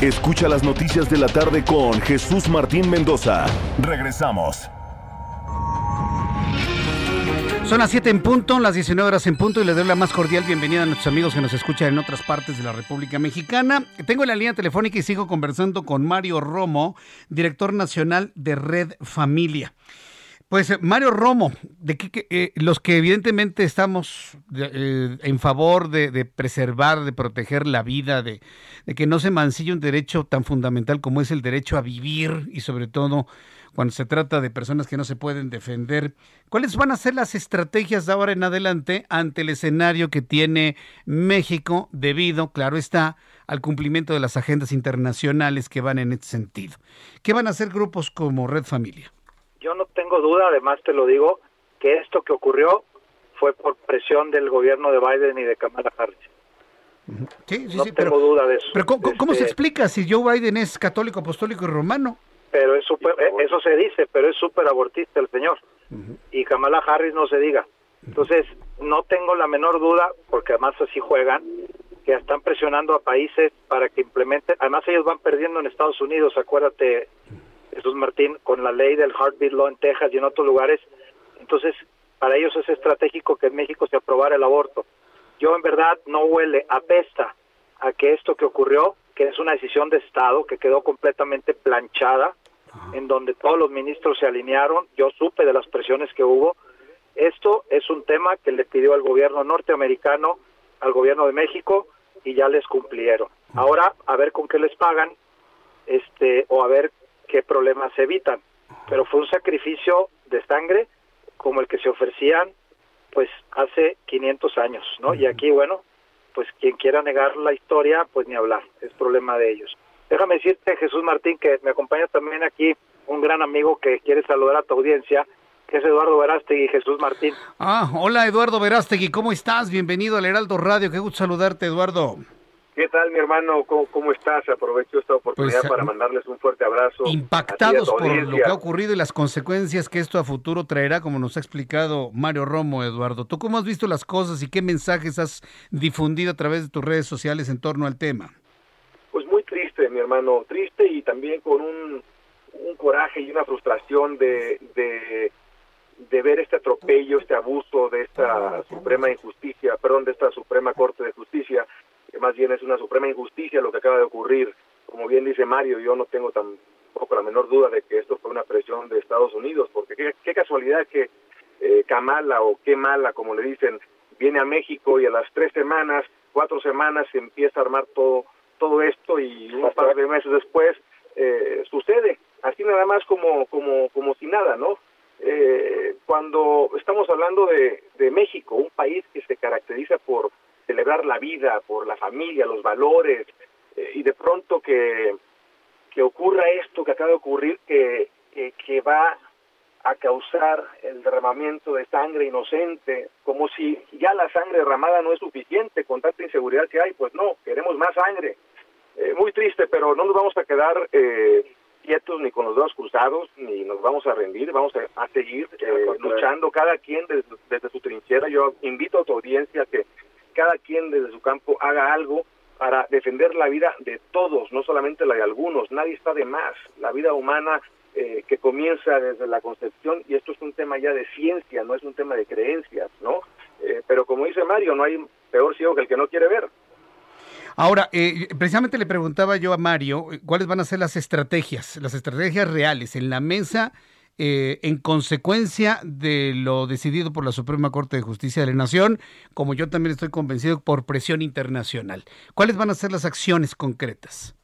Escucha las noticias de la tarde con Jesús Martín Mendoza. Regresamos. Son las 7 en punto, las 19 horas en punto y les doy la más cordial bienvenida a nuestros amigos que nos escuchan en otras partes de la República Mexicana. Tengo la línea telefónica y sigo conversando con Mario Romo, director nacional de Red Familia. Pues Mario Romo, de que, eh, los que evidentemente estamos eh, en favor de, preservar, de proteger la vida, de, de que no se mancille un derecho tan fundamental como es el derecho a vivir y sobre todo cuando se trata de personas que no se pueden defender. ¿Cuáles van a ser las estrategias de ahora en adelante ante el escenario que tiene México debido, claro está, al cumplimiento de las agendas internacionales que van en este sentido? ¿Qué van a hacer grupos como Red Familia? Yo no tengo duda, además te lo digo, que esto que ocurrió fue por presión del gobierno de Biden y de Kamala Harris. Sí, sí, no sí, tengo duda de eso. Pero ¿cómo, se Este, explica si Joe Biden es católico, apostólico y romano? pero es super, eso se dice, pero es súper abortista el señor. Y Kamala Harris no se diga. Entonces, no tengo la menor duda, porque además así juegan, que están presionando a países para que implementen, además ellos van perdiendo en Estados Unidos, acuérdate, Jesús Martín, con la ley del Heartbeat Law en Texas y en otros lugares. Entonces, para ellos es estratégico que en México se aprobara el aborto. Yo en verdad no huele, apesta a que esto que ocurrió, que es una decisión de Estado que quedó completamente planchada, en donde todos los ministros se alinearon, yo supe de las presiones que hubo. Esto es un tema que le pidió al gobierno norteamericano, al gobierno de México, y ya les cumplieron. Ahora, a ver con qué les pagan, este, o a ver qué problemas se evitan. Pero fue un sacrificio de sangre como el que se ofrecían, pues, hace 500 años, ¿no? Y aquí, bueno, pues quien quiera negar la historia, pues ni hablar, es problema de ellos. Déjame decirte, Jesús Martín, que me acompaña también aquí un gran amigo que quiere saludar a tu audiencia, que es Eduardo Verástegui. Jesús Martín. Ah, hola Eduardo Verástegui, ¿cómo estás? Bienvenido al Heraldo Radio, qué gusto saludarte, Eduardo. ¿Qué tal, mi hermano? ¿Cómo, cómo estás? Aprovecho esta oportunidad Pues, para mandarles un fuerte abrazo. Impactados por lo que ha ocurrido y las consecuencias que esto a futuro traerá, como nos ha explicado Mario Romo, Eduardo. ¿Tú cómo has visto las cosas y qué mensajes has difundido a través de tus redes sociales en torno al tema? Pues muy triste, mi hermano, triste y también con un, un coraje y una frustración de, de, de ver este atropello, este abuso de esta suprema injusticia, perdón, de esta Suprema Corte de Justicia, más bien es una suprema injusticia lo que acaba de ocurrir. Como bien dice Mario, yo no tengo tampoco la menor duda de que esto fue una presión de Estados Unidos, porque qué, qué casualidad que eh, Kamala o qué mala, como le dicen, viene a México y a las tres semanas, cuatro semanas se empieza a armar todo todo esto y un par de meses después eh, sucede así nada más como como como si nada, ¿no? Eh, cuando estamos hablando de, de México, un país que se caracteriza por celebrar la vida, por la familia, los valores, eh, y de pronto que, que ocurra esto que acaba de ocurrir, que, que, que va a causar el derramamiento de sangre inocente, como si ya la sangre derramada no es suficiente con tanta inseguridad que hay, pues no, queremos más sangre. Eh, muy triste, pero no nos vamos a quedar eh, quietos ni con los dedos cruzados, ni nos vamos a rendir, vamos a, a seguir eh, luchando cada quien desde, desde su trinchera. Yo invito a tu audiencia a que cada quien desde su campo haga algo para defender la vida de todos, no solamente la de algunos. Nadie está de más. La vida humana eh, que comienza desde la concepción y esto es un tema ya de ciencia, no es un tema de creencias, ¿no? Eh, pero como dice Mario, no hay peor ciego que el que no quiere ver. Ahora, eh, precisamente le preguntaba yo a Mario eh, cuáles van a ser las estrategias, las estrategias reales en la mesa eh, en consecuencia de lo decidido por la Suprema Corte de Justicia de la Nación, como yo también estoy convencido por presión internacional. ¿Cuáles van a ser las acciones concretas?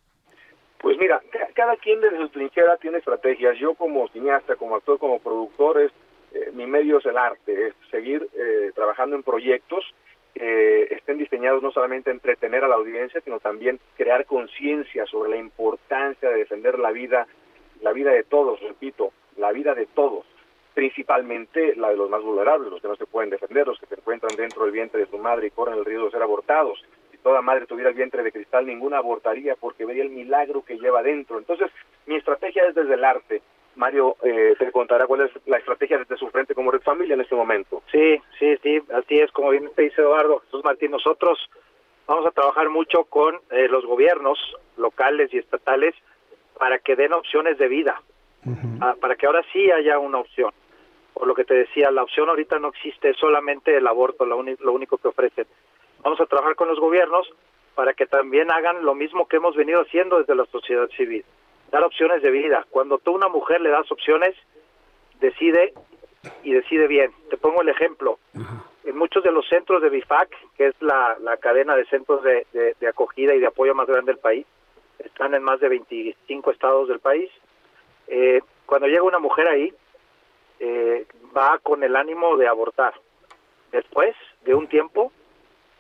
Pues mira, ca- cada quien desde su trinchera tiene estrategias. Yo como cineasta, como actor, como productor, es, eh, mi medio es el arte, es seguir eh, trabajando en proyectos que estén diseñados no solamente a entretener a la audiencia, sino también crear conciencia sobre la importancia de defender la vida, la vida de todos, repito, la vida de todos, principalmente la de los más vulnerables, los que no se pueden defender, los que se encuentran dentro del vientre de su madre y corren el riesgo de ser abortados. Si toda madre tuviera el vientre de cristal, ninguna abortaría porque vería el milagro que lleva dentro. Entonces, mi estrategia es desde el arte. Mario eh, te contará cuál es la estrategia desde su frente como Red Familia en este momento. Sí, sí, sí, así es, como bien te dice Eduardo Jesús Martín, nosotros vamos a trabajar mucho con eh, los gobiernos locales y estatales para que den opciones de vida, ah, para que ahora sí haya una opción. Por lo que te decía, la opción ahorita no existe, es solamente el aborto, lo, único que ofrecen. Vamos a trabajar con los gobiernos para que también hagan lo mismo que hemos venido haciendo desde la sociedad civil, dar opciones de vida. Cuando tú a una mujer le das opciones, decide y decide bien. Te pongo el ejemplo. En muchos de los centros de BIFAC, que es la, la cadena de centros de, de- de acogida y de apoyo más grande del país, están en más de 25 estados del país. Eh, cuando llega una mujer ahí, eh, va con el ánimo de abortar. Después de un tiempo,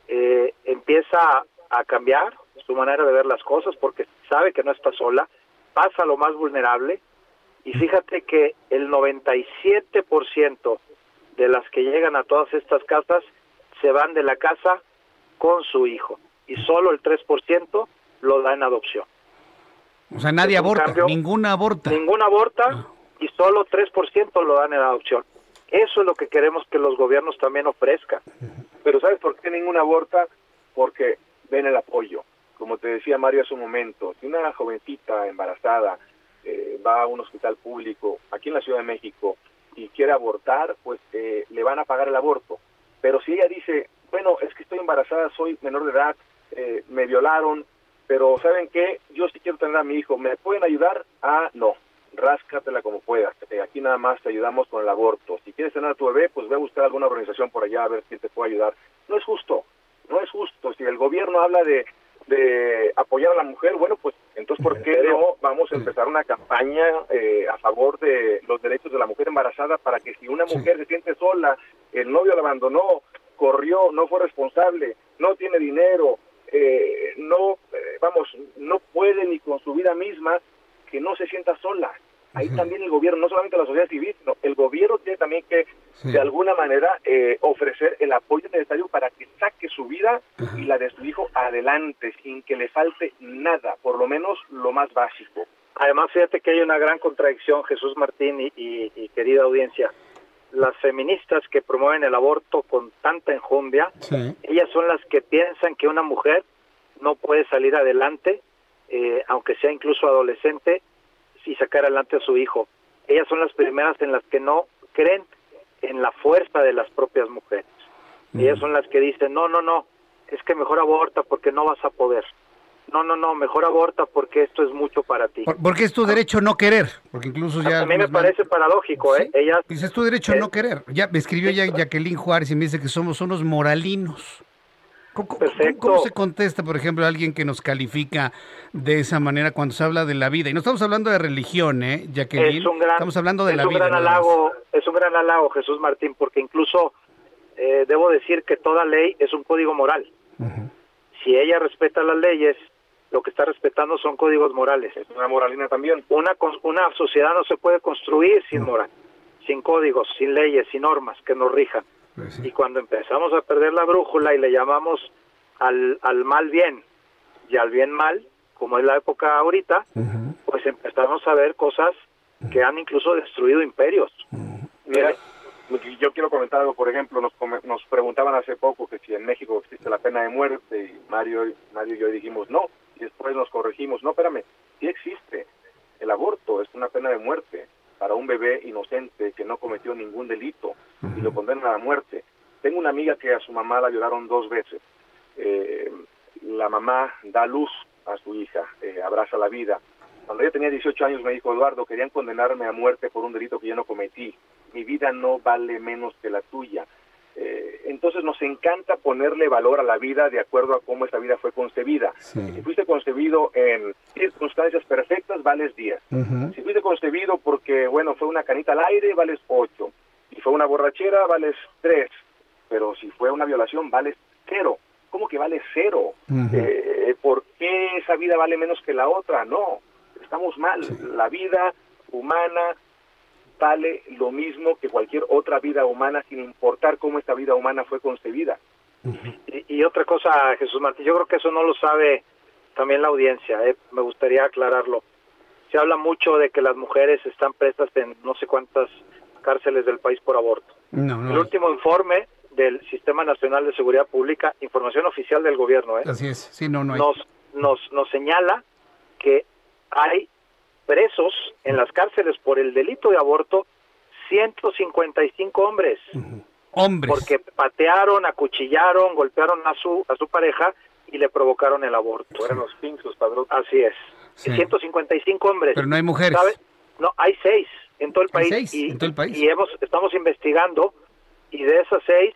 eh, empieza a, cambiar su manera de ver las cosas porque sabe que no está sola, pasa lo más vulnerable y fíjate que el 97% de las que llegan a todas estas casas se van de la casa con su hijo y solo el 3% lo da en adopción. O sea, nadie aborta, cambio. ninguna aborta. Ninguna aborta y solo 3% lo dan en adopción. Eso es lo que queremos que los gobiernos también ofrezcan. Pero ¿sabes por qué ninguna aborta? Porque ven el apoyo. Como te decía Mario hace un momento, si una jovencita embarazada eh, va a un hospital público aquí en la Ciudad de México y quiere abortar, pues eh, le van a pagar el aborto. Pero si ella dice, bueno, es que estoy embarazada, soy menor de edad, eh, me violaron, pero ¿saben qué? Yo sí quiero tener a mi hijo, ¿me pueden ayudar? Ah, no, ráscatela como puedas. Eh, aquí nada más te ayudamos con el aborto. Si quieres tener a tu bebé, pues ve a buscar alguna organización por allá a ver quién te puede ayudar. No es justo, no es justo. Si el gobierno habla de, de apoyar a la mujer, bueno, pues entonces ¿por qué no vamos a empezar una campaña eh, a favor de los derechos de la mujer embarazada para que si una mujer se siente sola, el novio la abandonó, corrió, no fue responsable, no tiene dinero, eh, no, eh, vamos, no puede ni con su vida misma, que no se sienta sola. Ahí también el gobierno, no solamente la sociedad civil, sino el gobierno tiene también que, de alguna manera, eh, ofrecer el apoyo necesario para que saque su vida y la de su hijo adelante, sin que le falte nada, por lo menos lo más básico. Además, fíjate que hay una gran contradicción, Jesús Martín y, y- y querida audiencia. Las feministas que promueven el aborto con tanta enjundia, ellas son las que piensan que una mujer no puede salir adelante, eh, aunque sea incluso adolescente, y sacar adelante a su hijo. Ellas son las primeras en las que no creen en la fuerza de las propias mujeres. Ellas son las que dicen, no, no, no, es que mejor aborta porque no vas a poder. No, no, no, mejor aborta porque esto es mucho para ti. Por- Porque es tu derecho no querer, porque incluso ya... a mí me parece paradójico, ¿eh? Ellas Dice, es tu derecho no querer. Ya me escribió ya Jacqueline Juárez y me dice que somos unos moralinos. ¿Cómo, se contesta, por ejemplo, a alguien que nos califica de esa manera cuando se habla de la vida? Y no estamos hablando de religión, ¿eh, Jacqueline? es un gran, estamos hablando de es la un vida. gran halago, es un gran halago, Jesús Martín, porque incluso eh, debo decir que toda ley es un código moral. Si ella respeta las leyes, lo que está respetando son códigos morales. Es una moralina también. Una, una sociedad no se puede construir sin moral, sin códigos, sin leyes, sin normas que nos rijan. Y cuando empezamos a perder la brújula y le llamamos al, al mal bien y al bien mal, como es la época ahorita, pues empezamos a ver cosas que han incluso destruido imperios. Mira, yo quiero comentar algo, por ejemplo, nos, nos preguntaban hace poco que si en México existe la pena de muerte y Mario, Mario y yo dijimos no, y después nos corregimos, no, espérame, sí existe. El aborto es una pena de muerte para un bebé inocente que no cometió ningún delito y lo condenan a muerte. Tengo una amiga que a su mamá la violaron dos veces. Eh, la mamá da luz a su hija, eh, abraza la vida. Cuando ella tenía 18 años me dijo, Eduardo, querían condenarme a muerte por un delito que yo no cometí. Mi vida no vale menos que la tuya. Eh, entonces nos encanta ponerle valor a la vida de acuerdo a cómo esa vida fue concebida. Si fuiste concebido en circunstancias perfectas, vales 10. Si fuiste concebido porque, bueno, fue una canita al aire, vales 8. Si fue una borrachera, vales 3. Pero si fue una violación, vales 0. ¿Cómo que vale 0? Eh, ¿Por qué esa vida vale menos que la otra? No, estamos mal. La vida humana vale lo mismo que cualquier otra vida humana sin importar cómo esta vida humana fue concebida. Y, y otra cosa, Jesús Martín, yo creo que eso no lo sabe también la audiencia, ¿eh? me gustaría aclararlo. Se habla mucho de que las mujeres están prestas en no sé cuántas cárceles del país por aborto. No, El último informe del Sistema Nacional de Seguridad Pública, información oficial del gobierno, ¿eh? Así es. Sí, no, no hay. nos, nos, nos señala que hay presos en las cárceles por el delito de aborto 155 hombres. Hombres. Porque patearon, acuchillaron, golpearon a su, a su pareja y le provocaron el aborto. Eran los pinzos, padrón. Así es. Sí. 155 hombres. Pero no hay mujeres. ¿Sabe? No, hay seis en todo el Hay país. seis y, en todo el país. y hemos, estamos investigando y de esas seis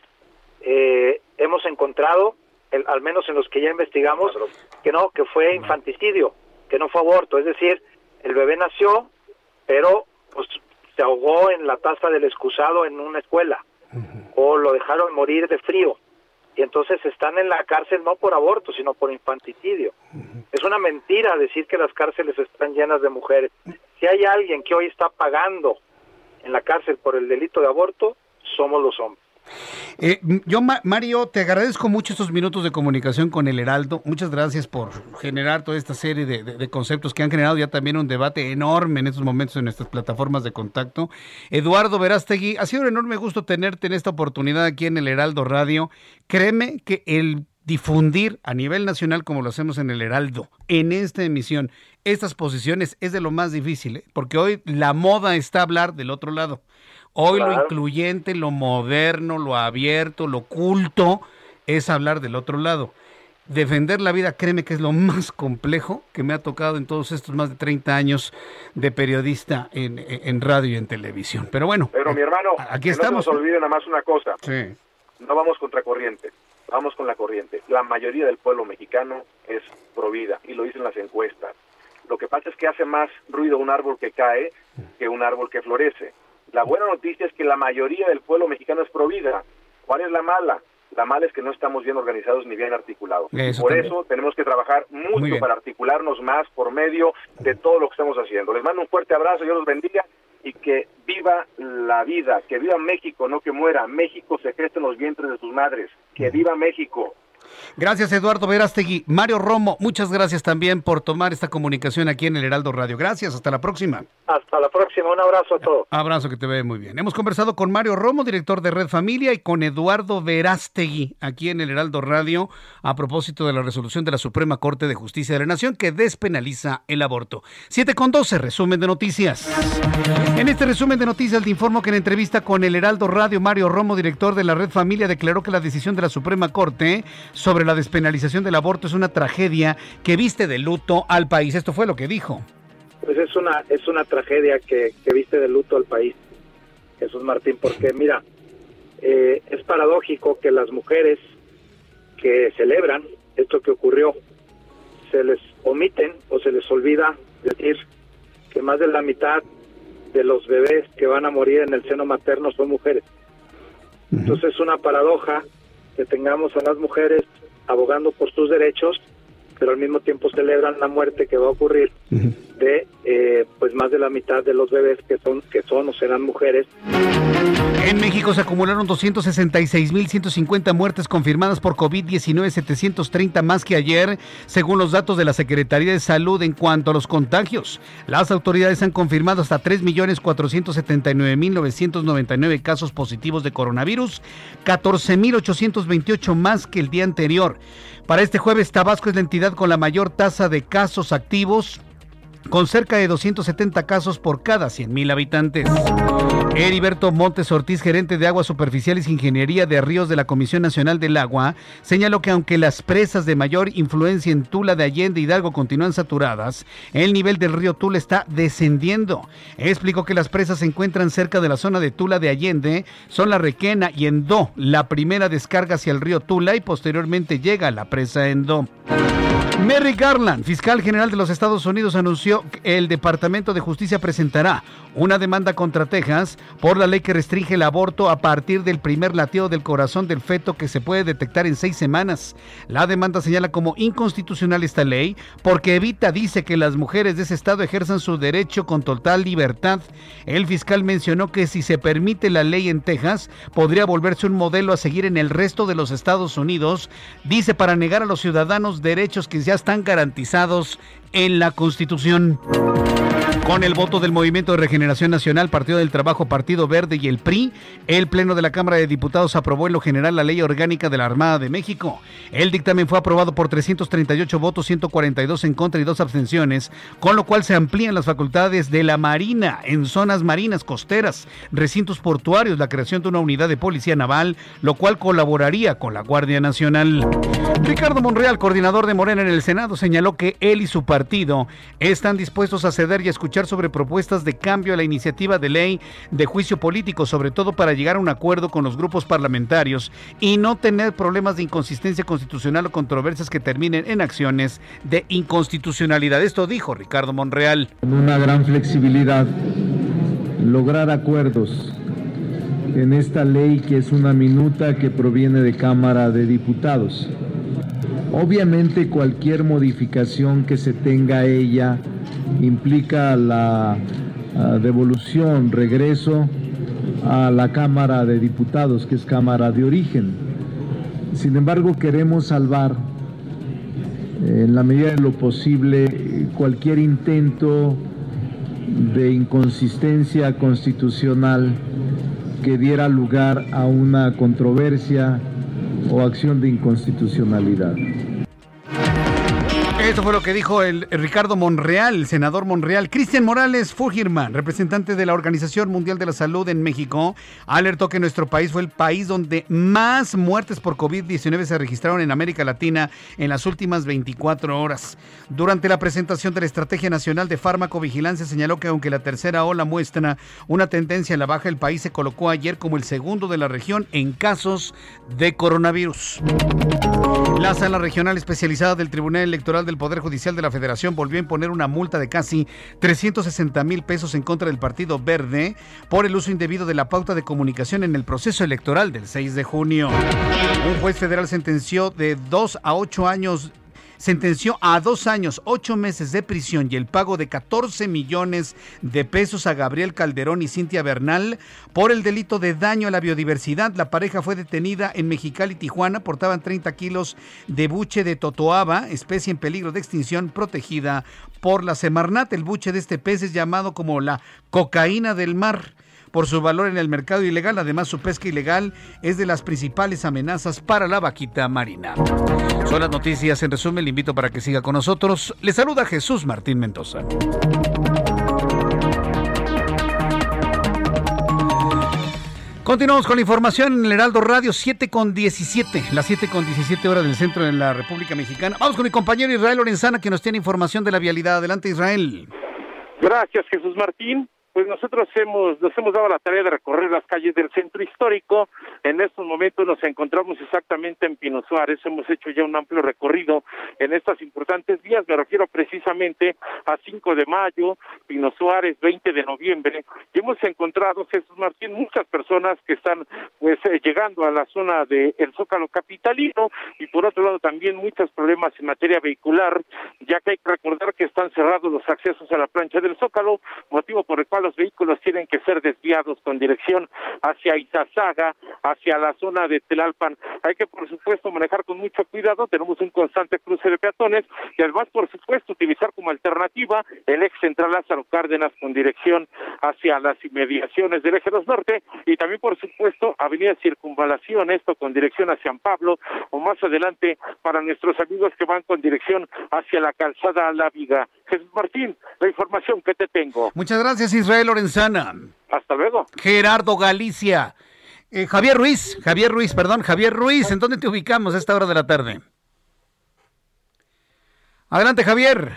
eh, hemos encontrado, el- al menos en los que ya investigamos, que no, que fue infanticidio, que no fue aborto. Es decir, el bebé nació, pero pues se ahogó en la taza del excusado en una escuela o lo dejaron morir de frío y entonces están en la cárcel no por aborto sino por infanticidio. Es una mentira decir que las cárceles están llenas de mujeres. Si hay alguien que hoy está pagando en la cárcel por el delito de aborto, somos los hombres. Eh, yo, Ma- Mario, te agradezco mucho estos minutos de comunicación con el Heraldo. Muchas gracias por generar toda esta serie de conceptos que han generado ya también un debate enorme en estos momentos en nuestras plataformas de contacto. Eduardo Verástegui, ha sido un enorme gusto tenerte en esta oportunidad aquí en el Heraldo Radio. Créeme que el difundir a nivel nacional como lo hacemos en el Heraldo, en esta emisión, estas posiciones es de lo más difícil, ¿eh? porque hoy la moda está hablar del otro lado. Hoy lo incluyente, lo moderno, lo abierto, lo culto, es hablar del otro lado. Defender la vida, créeme que es lo más complejo que me ha tocado en todos estos más de 30 años de periodista en, en radio y en televisión. Pero bueno, Pero mi hermano, aquí que estamos. no se nos olvide nada más una cosa. Sí. No vamos contra corriente, vamos con la corriente. La mayoría del pueblo mexicano es pro vida y lo dicen las encuestas. Lo que pasa es que hace más ruido un árbol que cae que un árbol que florece. La buena noticia es que la mayoría del pueblo mexicano es pro vida. ¿Cuál es la mala? La mala es que no estamos bien organizados ni bien articulados. Eso por también. eso tenemos que trabajar mucho para articularnos más por medio de todo lo que estamos haciendo. Les mando un fuerte abrazo, Dios los bendiga y que viva la vida, que viva México, no que muera. México se gesta en los vientres de sus madres. Que viva México. Gracias, Eduardo Verástegui. Mario Romo, muchas gracias también por tomar esta comunicación aquí en el Heraldo Radio. Gracias, hasta la próxima. Hasta la próxima, un abrazo a todos. Abrazo que te ve muy bien. Hemos conversado con Mario Romo, director de Red Familia, y con Eduardo Verástegui, aquí en el Heraldo Radio, a propósito de la resolución de la Suprema Corte de Justicia de la Nación que despenaliza el aborto. 7 con 12, resumen de noticias. En este resumen de noticias te informo que en entrevista con el Heraldo Radio, Mario Romo, director de la Red Familia, declaró que la decisión de la Suprema Corte sobre la despenalización del aborto es una tragedia que viste de luto al país. Esto fue lo que dijo. Pues es una, es una tragedia que, viste de luto al país, Jesús Martín, porque mira, eh, es paradójico que las mujeres que celebran esto que ocurrió, se les omiten o se les olvida decir que más de la mitad de los bebés que van a morir en el seno materno son mujeres. Entonces es una paradoja que tengamos a las mujeres abogando por sus derechos, pero al mismo tiempo celebran la muerte que va a ocurrir de eh, pues más de la mitad de los bebés que son que son o serán mujeres. En México se acumularon 266.150 muertes confirmadas por COVID-19, 730 más que ayer, según los datos de la Secretaría de Salud en cuanto a los contagios. Las autoridades han confirmado hasta 3.479.999 casos positivos de coronavirus, 14.828 más que el día anterior. Para este jueves, Tabasco es la entidad con la mayor tasa de casos activos con cerca de 270 casos por cada 100.000 habitantes. Heriberto Montes Ortiz, gerente de Aguas Superficiales e Ingeniería de Ríos de la Comisión Nacional del Agua, señaló que aunque las presas de mayor influencia en Tula de Allende Hidalgo continúan saturadas, el nivel del río Tula está descendiendo. Explicó que las presas se encuentran cerca de la zona de Tula de Allende, son la Requena y Endó, la primera descarga hacia el río Tula y posteriormente llega a la presa Endó. Merrick Garland, fiscal general de los Estados Unidos, anunció que el Departamento de Justicia presentará una demanda contra Texas por la ley que restringe el aborto a partir del primer lateo del corazón del feto que se puede detectar en seis semanas. La demanda señala como inconstitucional esta ley porque evita, dice, que las mujeres de ese estado ejerzan su derecho con total libertad. El fiscal mencionó que si se permite la ley en Texas, podría volverse un modelo a seguir en el resto de los Estados Unidos, dice, para negar a los ciudadanos derechos que ya están garantizados en la Constitución. Con el voto del Movimiento de Regeneración Nacional, Partido del Trabajo, Partido Verde y el PRI, el Pleno de la Cámara de Diputados aprobó en lo general la Ley Orgánica de la Armada de México. El dictamen fue aprobado por 338 votos, 142 en contra y dos abstenciones, con lo cual se amplían las facultades de la Marina en zonas marinas costeras, recintos portuarios, la creación de una unidad de policía naval, lo cual colaboraría con la Guardia Nacional. Ricardo Monreal, coordinador de Morena en el Senado, señaló que él y su partido están dispuestos a ceder y escuchar sobre propuestas de cambio a la iniciativa de ley de juicio político, sobre todo para llegar a un acuerdo con los grupos parlamentarios y no tener problemas de inconsistencia constitucional o controversias que terminen en acciones de inconstitucionalidad. Esto dijo Ricardo Monreal. Con una gran flexibilidad, lograr acuerdos en esta ley que es una minuta que proviene de Cámara de Diputados. Obviamente cualquier modificación que se tenga ella implica la ah, devolución, regreso a la Cámara de Diputados, que es Cámara de origen. Sin embargo, queremos salvar en la medida de lo posible cualquier intento de inconsistencia constitucional que diera lugar a una controversia o acción de inconstitucionalidad. Eso fue lo que dijo el, Ricardo Monreal, el senador Monreal. Cristian Morales Fugirman, representante de la Organización Mundial de la Salud en México, alertó que nuestro país fue el país donde más muertes por COVID-19 se registraron en América Latina en las últimas 24 horas. Durante la presentación de la Estrategia Nacional de Farmacovigilancia señaló que aunque la tercera ola muestra una tendencia en la baja, el país se colocó ayer como el segundo de la región en casos de coronavirus. La sala regional especializada del Tribunal Electoral del Poder Judicial de la Federación volvió a imponer una multa de casi 360 mil pesos en contra del Partido Verde por el uso indebido de la pauta de comunicación en el proceso electoral del 6 de junio. Un juez federal sentenció de 2 a 8 años sentenció a dos años, ocho meses de prisión y el pago de 14 millones de pesos a Gabriel Calderón y Cintia Bernal por el delito de daño a la biodiversidad. La pareja fue detenida en Mexicali, Tijuana. Portaban 30 kilos de buche de totoaba, especie en peligro de extinción protegida por la Semarnat. El buche de este pez es llamado como la cocaína del mar por su valor en el mercado ilegal. Además, su pesca ilegal es de las principales amenazas para la vaquita marina. Son las noticias en resumen. Le invito para que siga con nosotros. Le saluda Jesús Martín Mendoza. Continuamos con la información en el Heraldo Radio 7 con 17, las 7 con 17 horas del centro de la República Mexicana. Vamos con mi compañero Israel Lorenzana que nos tiene información de la vialidad. Adelante Israel. Gracias Jesús Martín pues nosotros hemos, nos hemos dado la tarea de recorrer las calles del centro histórico. En estos momentos nos encontramos exactamente en Pino Suárez. Hemos hecho ya un amplio recorrido en estas importantes vías. Me refiero precisamente a 5 de mayo, Pino Suárez, 20 de noviembre. Y hemos encontrado, Jesús Martín, muchas personas que están pues eh, llegando a la zona del el Zócalo Capitalino y por otro lado también muchos problemas en materia vehicular, ya que hay que recordar que están cerrados los accesos a la plancha del Zócalo, motivo por el cual los vehículos tienen que ser desviados con dirección hacia Izazaga, hacia la zona de Telalpan. Hay que, por supuesto, manejar con mucho cuidado. Tenemos un constante cruce de peatones y además, por supuesto, utilizar como alternativa el ex central Lázaro Cárdenas con dirección hacia las inmediaciones del eje 2 norte y también, por supuesto, avenida Circunvalación, esto con dirección hacia San Pablo o más adelante para nuestros amigos que van con dirección hacia la calzada La Viga. Jesús Martín, la información que te tengo. Muchas gracias, Israel Lorenzana. Hasta luego. Gerardo Galicia. Eh, Javier Ruiz, Javier Ruiz, perdón, Javier Ruiz, ¿en dónde te ubicamos a esta hora de la tarde? Adelante, Javier.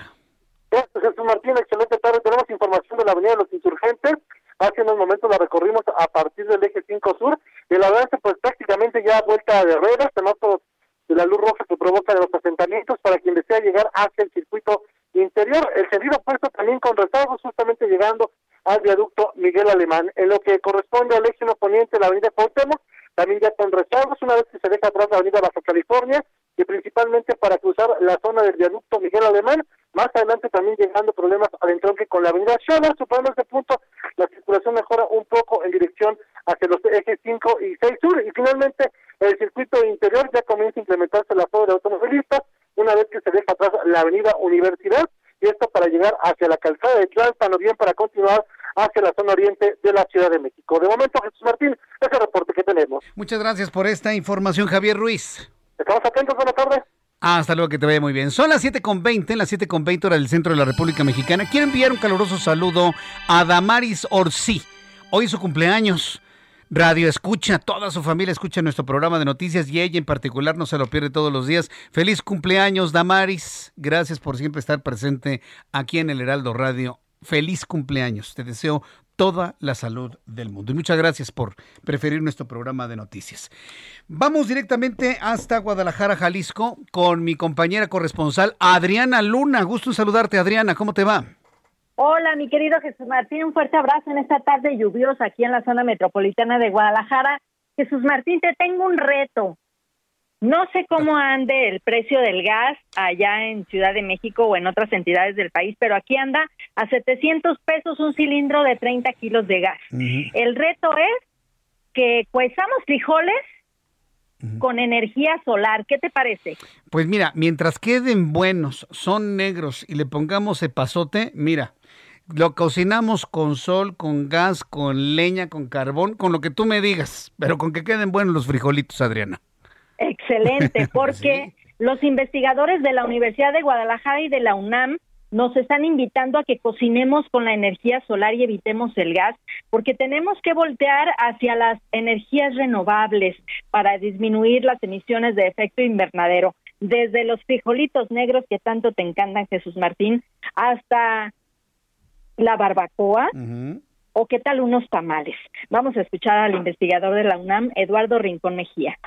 Jesús Martín, excelente tarde. Tenemos información de la Avenida de los Insurgentes. Hace unos momentos la recorrimos a partir del eje 5 sur y el avance pues prácticamente ya vuelta de ruedas, semáforos de la luz roja que provoca los asentamientos para quien desea llegar hacia el circuito interior. El sentido opuesto también con rezagos, justamente llegando al viaducto Miguel Alemán. En lo que corresponde al eje poniente la avenida Cuauhtémoc, también ya con rezagos, una vez que se deja atrás la avenida Baja California, y principalmente para cruzar la zona del viaducto Miguel Alemán, más adelante también llegando problemas al entronque con la avenida Scholler, superando este punto, la circulación mejora un poco en dirección hacia los ejes 5 y 6 sur, y finalmente el circuito interior ya comienza a implementarse la zona de automovilistas, una vez que se deja atrás la avenida Universidad, y esto para llegar hacia la calzada de Tlalpan o bien para continuar hacia la zona oriente de la Ciudad de México. De momento, Jesús Martín, ese reporte que tenemos. Muchas gracias por esta información, Javier Ruiz. Estamos atentos, buenas tardes. hasta luego, que te vaya muy bien. Son las 7.20, las 7.20 hora del centro de la República Mexicana. Quiero enviar un caluroso saludo a Damaris Orsi. Hoy es su cumpleaños. Radio escucha, toda su familia escucha nuestro programa de noticias y ella en particular no se lo pierde todos los días. Feliz cumpleaños, Damaris. Gracias por siempre estar presente aquí en el Heraldo Radio. Feliz cumpleaños. Te deseo toda la salud del mundo. Y muchas gracias por preferir nuestro programa de noticias. Vamos directamente hasta Guadalajara, Jalisco, con mi compañera corresponsal Adriana Luna. Gusto en saludarte, Adriana. ¿Cómo te va? Hola, mi querido Jesús Martín, un fuerte abrazo en esta tarde lluviosa aquí en la zona metropolitana de Guadalajara. Jesús Martín, te tengo un reto. No sé cómo ande el precio del gas allá en Ciudad de México o en otras entidades del país, pero aquí anda a 700 pesos un cilindro de 30 kilos de gas. El reto es que cuezamos frijoles con energía solar. ¿Qué te parece? Pues mira, mientras queden buenos, son negros y le pongamos epazote, mira, lo cocinamos con sol, con gas, con leña, con carbón, con lo que tú me digas, pero con que queden buenos los frijolitos, Adriana. Excelente, porque los investigadores de la Universidad de Guadalajara y de la UNAM nos están invitando a que cocinemos con la energía solar y evitemos el gas, porque tenemos que voltear hacia las energías renovables para disminuir las emisiones de efecto invernadero, desde los frijolitos negros que tanto te encantan, Jesús Martín, hasta la barbacoa. ¿O qué tal unos tamales? Vamos a escuchar al investigador de la UNAM, Eduardo Rincón Mejía.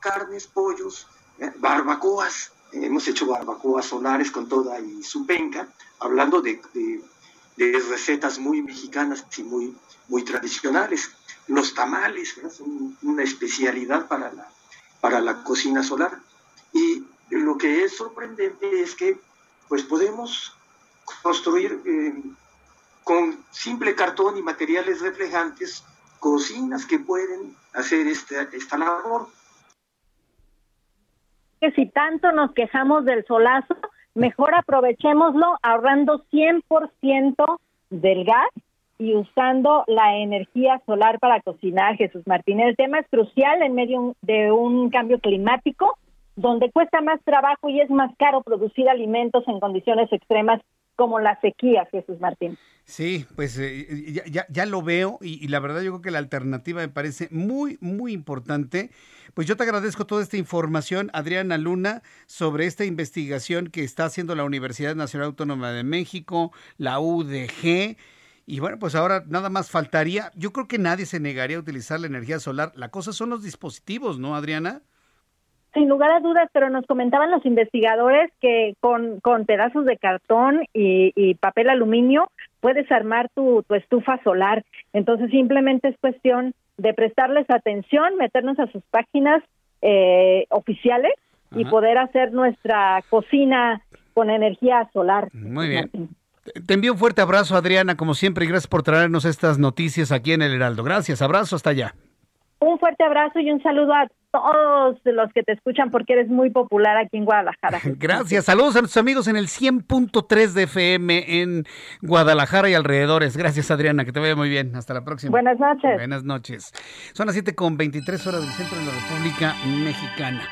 Carnes, pollos, eh, barbacoas, hemos hecho barbacoas solares con toda y su penca, hablando de, recetas muy mexicanas y muy, muy tradicionales. Los tamales son una especialidad para la, para la cocina solar. Y lo que es sorprendente es que pues podemos construir eh, con simple cartón y materiales reflejantes cocinas que pueden hacer esta, esta labor. Que si tanto nos quejamos del solazo, mejor aprovechémoslo ahorrando 100% del gas y usando la energía solar para cocinar, Jesús Martín. El tema es crucial en medio de un cambio climático donde cuesta más trabajo y es más caro producir alimentos en condiciones extremas como la sequía, Jesús Martín. Sí, pues eh, ya, ya, lo veo y, y, la verdad yo creo que la alternativa me parece muy, muy importante. Pues yo te agradezco toda esta información, Adriana Luna, sobre esta investigación que está haciendo la Universidad Nacional Autónoma de México, la UDG. Y bueno, pues ahora nada más faltaría, yo creo que nadie se negaría a utilizar la energía solar. La cosa son los dispositivos, ¿no, Adriana? Sin lugar a dudas, pero nos comentaban los investigadores que con, con pedazos de cartón y, y papel aluminio puedes armar tu, tu estufa solar. Entonces simplemente es cuestión de prestarles atención, meternos a sus páginas eh, oficiales y poder hacer nuestra cocina con energía solar. Muy bien. Te envío un fuerte abrazo, Adriana, como siempre, y gracias por traernos estas noticias aquí en el Heraldo. Gracias, abrazo, hasta allá. Un fuerte abrazo y un saludo a todos los que te escuchan porque eres muy popular aquí en Guadalajara. Gracias. Saludos a nuestros amigos en el 100.3 de FM en Guadalajara y alrededores. Gracias, Adriana. Que te vaya muy bien. Hasta la próxima. Buenas noches. Buenas noches. Son las 7 con 23 horas del centro de la República Mexicana.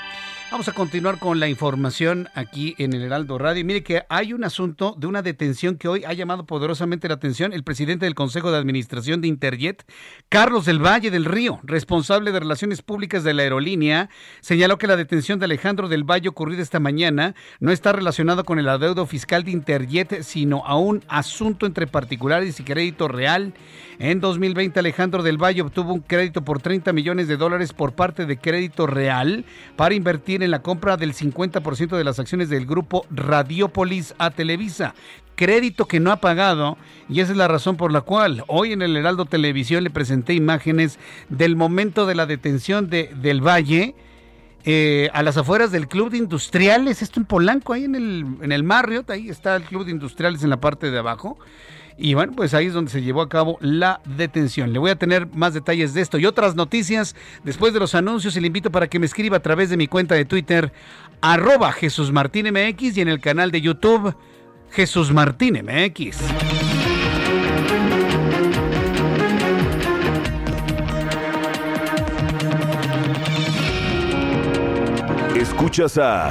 Vamos a continuar con la información aquí en el Heraldo Radio. Mire que hay un asunto de una detención que hoy ha llamado poderosamente la atención. El presidente del Consejo de Administración de Interjet, Carlos del Valle del Río, responsable de Relaciones Públicas de la aerolínea, señaló que la detención de Alejandro del Valle ocurrida esta mañana no está relacionada con el adeudo fiscal de Interjet, sino a un asunto entre particulares y crédito real. En 2020, Alejandro del Valle obtuvo un crédito por 30 millones de dólares por parte de Crédito Real para invertir la compra del 50% de las acciones del grupo Radiopolis a Televisa. Crédito que no ha pagado y esa es la razón por la cual hoy en el Heraldo Televisión le presenté imágenes del momento de la detención de Del Valle. Eh, a las afueras del Club de Industriales, esto en Polanco, ahí en el, en el Marriott, ahí está el Club de Industriales en la parte de abajo. Y bueno, pues ahí es donde se llevó a cabo la detención. Le voy a tener más detalles de esto y otras noticias después de los anuncios y le invito para que me escriba a través de mi cuenta de Twitter, arroba Jesús Martín MX y en el canal de YouTube, Jesús Martín MX. Escuchas a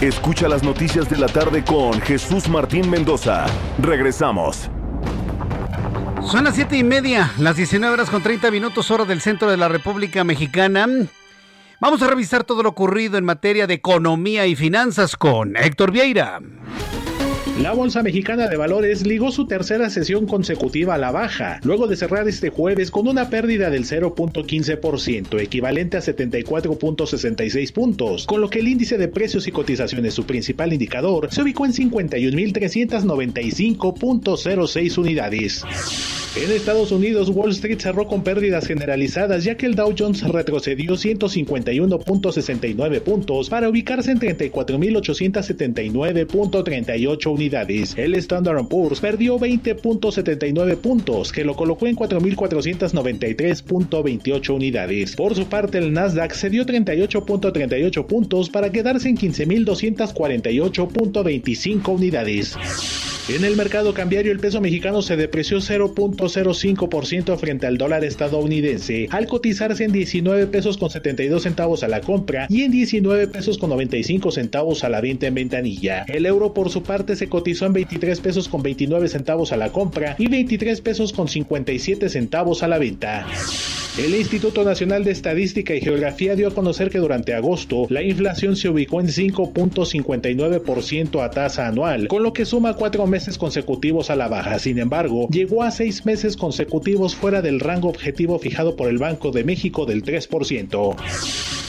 Escucha las noticias de la tarde con Jesús Martín Mendoza. Regresamos. Son las siete y media, las 19 horas con 30 minutos, hora del centro de la República Mexicana. Vamos a revisar todo lo ocurrido en materia de economía y finanzas con Héctor Vieira. La Bolsa Mexicana de Valores ligó su tercera sesión consecutiva a la baja, luego de cerrar este jueves con una pérdida del 0.15%, equivalente a 74.66 puntos, con lo que el índice de precios y cotizaciones, su principal indicador, se ubicó en 51.395.06 unidades. En Estados Unidos, Wall Street cerró con pérdidas generalizadas ya que el Dow Jones retrocedió 151.69 puntos para ubicarse en 34.879.38 unidades. El Standard Poor's perdió 20.79 puntos, que lo colocó en 4.493.28 unidades. Por su parte, el Nasdaq cedió 38.38 puntos para quedarse en 15.248.25 unidades. En el mercado cambiario el peso mexicano se depreció 0.05% frente al dólar estadounidense, al cotizarse en 19 pesos con 72 centavos a la compra y en 19 pesos con 95 centavos a la venta en ventanilla. El euro por su parte se cotizó en 23 pesos con 29 centavos a la compra y 23 pesos con 57 centavos a la venta. El Instituto Nacional de Estadística y Geografía dio a conocer que durante agosto la inflación se ubicó en 5.59% a tasa anual, con lo que suma cuatro meses consecutivos a la baja. Sin embargo, llegó a seis meses consecutivos fuera del rango objetivo fijado por el Banco de México del 3%.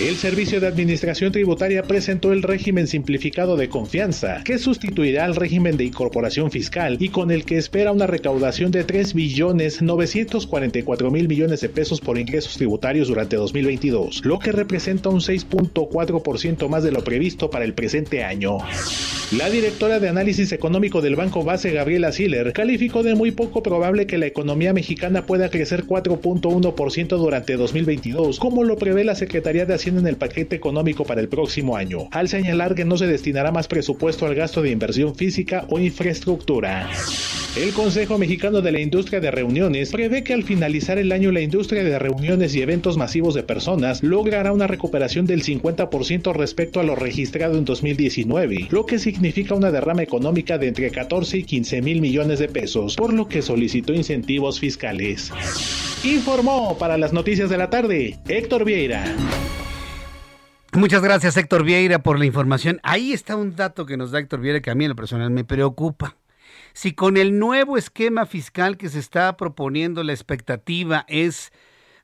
El Servicio de Administración Tributaria presentó el régimen simplificado de confianza, que sustituirá al régimen de incorporación fiscal y con el que espera una recaudación de 3 billones 944 mil millones de pesos por ingresos tributarios durante 2022, lo que representa un 6.4% más de lo previsto para el presente año. La directora de análisis económico del Banco Base, Gabriela Siller, calificó de muy poco probable que la economía mexicana pueda crecer 4.1% durante 2022, como lo prevé la Secretaría de Hacienda en el paquete económico para el próximo año, al señalar que no se destinará más presupuesto al gasto de inversión física o infraestructura. El Consejo Mexicano de la Industria de Reuniones prevé que al finalizar el año la industria de y eventos masivos de personas logrará una recuperación del 50% respecto a lo registrado en 2019, lo que significa una derrama económica de entre 14 y 15 mil millones de pesos, por lo que solicitó incentivos fiscales. Informó para las noticias de la tarde Héctor Vieira. Muchas gracias Héctor Vieira por la información. Ahí está un dato que nos da Héctor Vieira que a mí en lo personal me preocupa. Si con el nuevo esquema fiscal que se está proponiendo la expectativa es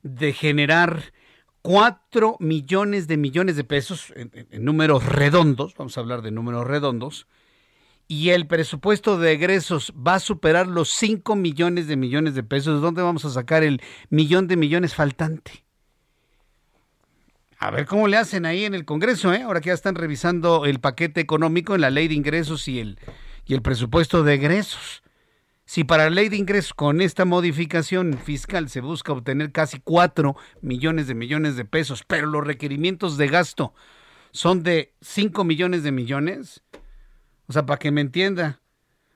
de generar 4 millones de millones de pesos en, números redondos, vamos a hablar de números redondos, y el presupuesto de egresos va a superar los 5 millones de millones de pesos, ¿dónde vamos a sacar el millón de millones faltante? A ver cómo le hacen ahí en el Congreso, ¿eh? ahora que ya están revisando el paquete económico en la ley de ingresos y el, y el presupuesto de egresos. Si para la ley de ingresos con esta modificación fiscal se busca obtener casi 4 millones de millones de pesos, pero los requerimientos de gasto son de 5 millones de millones, o sea, para que me entienda,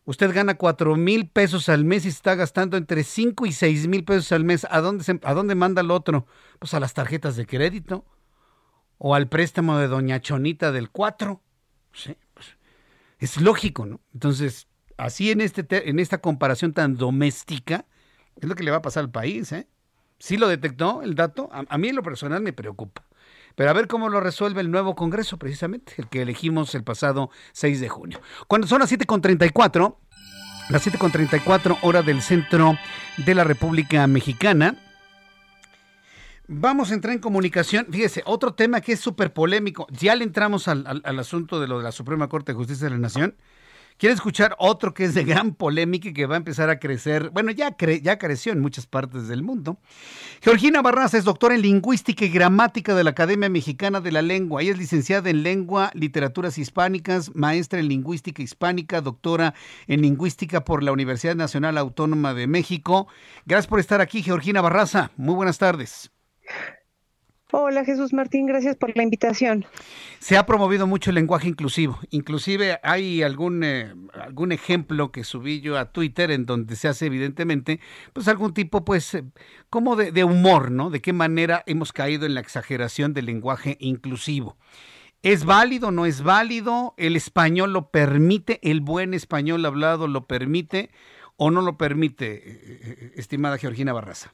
usted gana 4 mil pesos al mes y está gastando entre 5 y 6 mil pesos al mes, ¿a dónde, se, ¿a dónde manda el otro? Pues a las tarjetas de crédito o al préstamo de doña Chonita del 4. Sí, pues, es lógico, ¿no? Entonces, así en, este en esta comparación tan doméstica, es lo que le va a pasar al país, ¿eh? Sí lo detectó el dato, a, mí en lo personal me preocupa. Pero a ver cómo lo resuelve el nuevo Congreso, precisamente, el que elegimos el pasado 6 de junio. Cuando son las 7.34, las 7.34 hora del centro de la República Mexicana, Vamos a entrar en comunicación. Fíjese, otro tema que es súper polémico. Ya le entramos al, al, al, asunto de lo de la Suprema Corte de Justicia de la Nación. ¿Quiere escuchar otro que es de gran polémica y que va a empezar a crecer? Bueno, ya, cre ya creció en muchas partes del mundo. Georgina Barraza es doctora en Lingüística y Gramática de la Academia Mexicana de la Lengua. Ella es licenciada en Lengua, Literaturas Hispánicas, maestra en Lingüística Hispánica, doctora en Lingüística por la Universidad Nacional Autónoma de México. Gracias por estar aquí, Georgina Barraza. Muy buenas tardes. Hola Jesús Martín, gracias por la invitación. Se ha promovido mucho el lenguaje inclusivo. Inclusive hay algún, eh, algún ejemplo que subí yo a Twitter en donde se hace evidentemente pues algún tipo pues eh, como de, humor, ¿no? De qué manera hemos caído en la exageración del lenguaje inclusivo. ¿Es válido? ¿No es válido? ¿El español lo permite? ¿El buen español hablado lo permite o no lo permite, eh, estimada Georgina Barraza?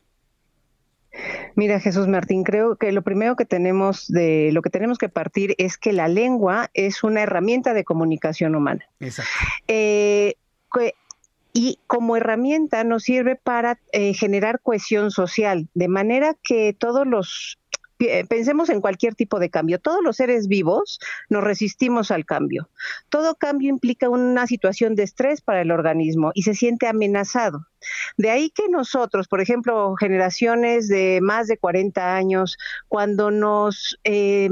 Mira, Jesús Martín, creo que lo primero que tenemos de lo que tenemos que partir es que la lengua es una herramienta de comunicación humana. Exacto. Eh, que, y como herramienta nos sirve para eh, generar cohesión social, de manera que todos los pensemos en cualquier tipo de cambio. Todos los seres vivos nos resistimos al cambio. Todo cambio implica una situación de estrés para el organismo y se siente amenazado. De ahí que nosotros, por ejemplo, generaciones de más de 40 años, cuando nos eh,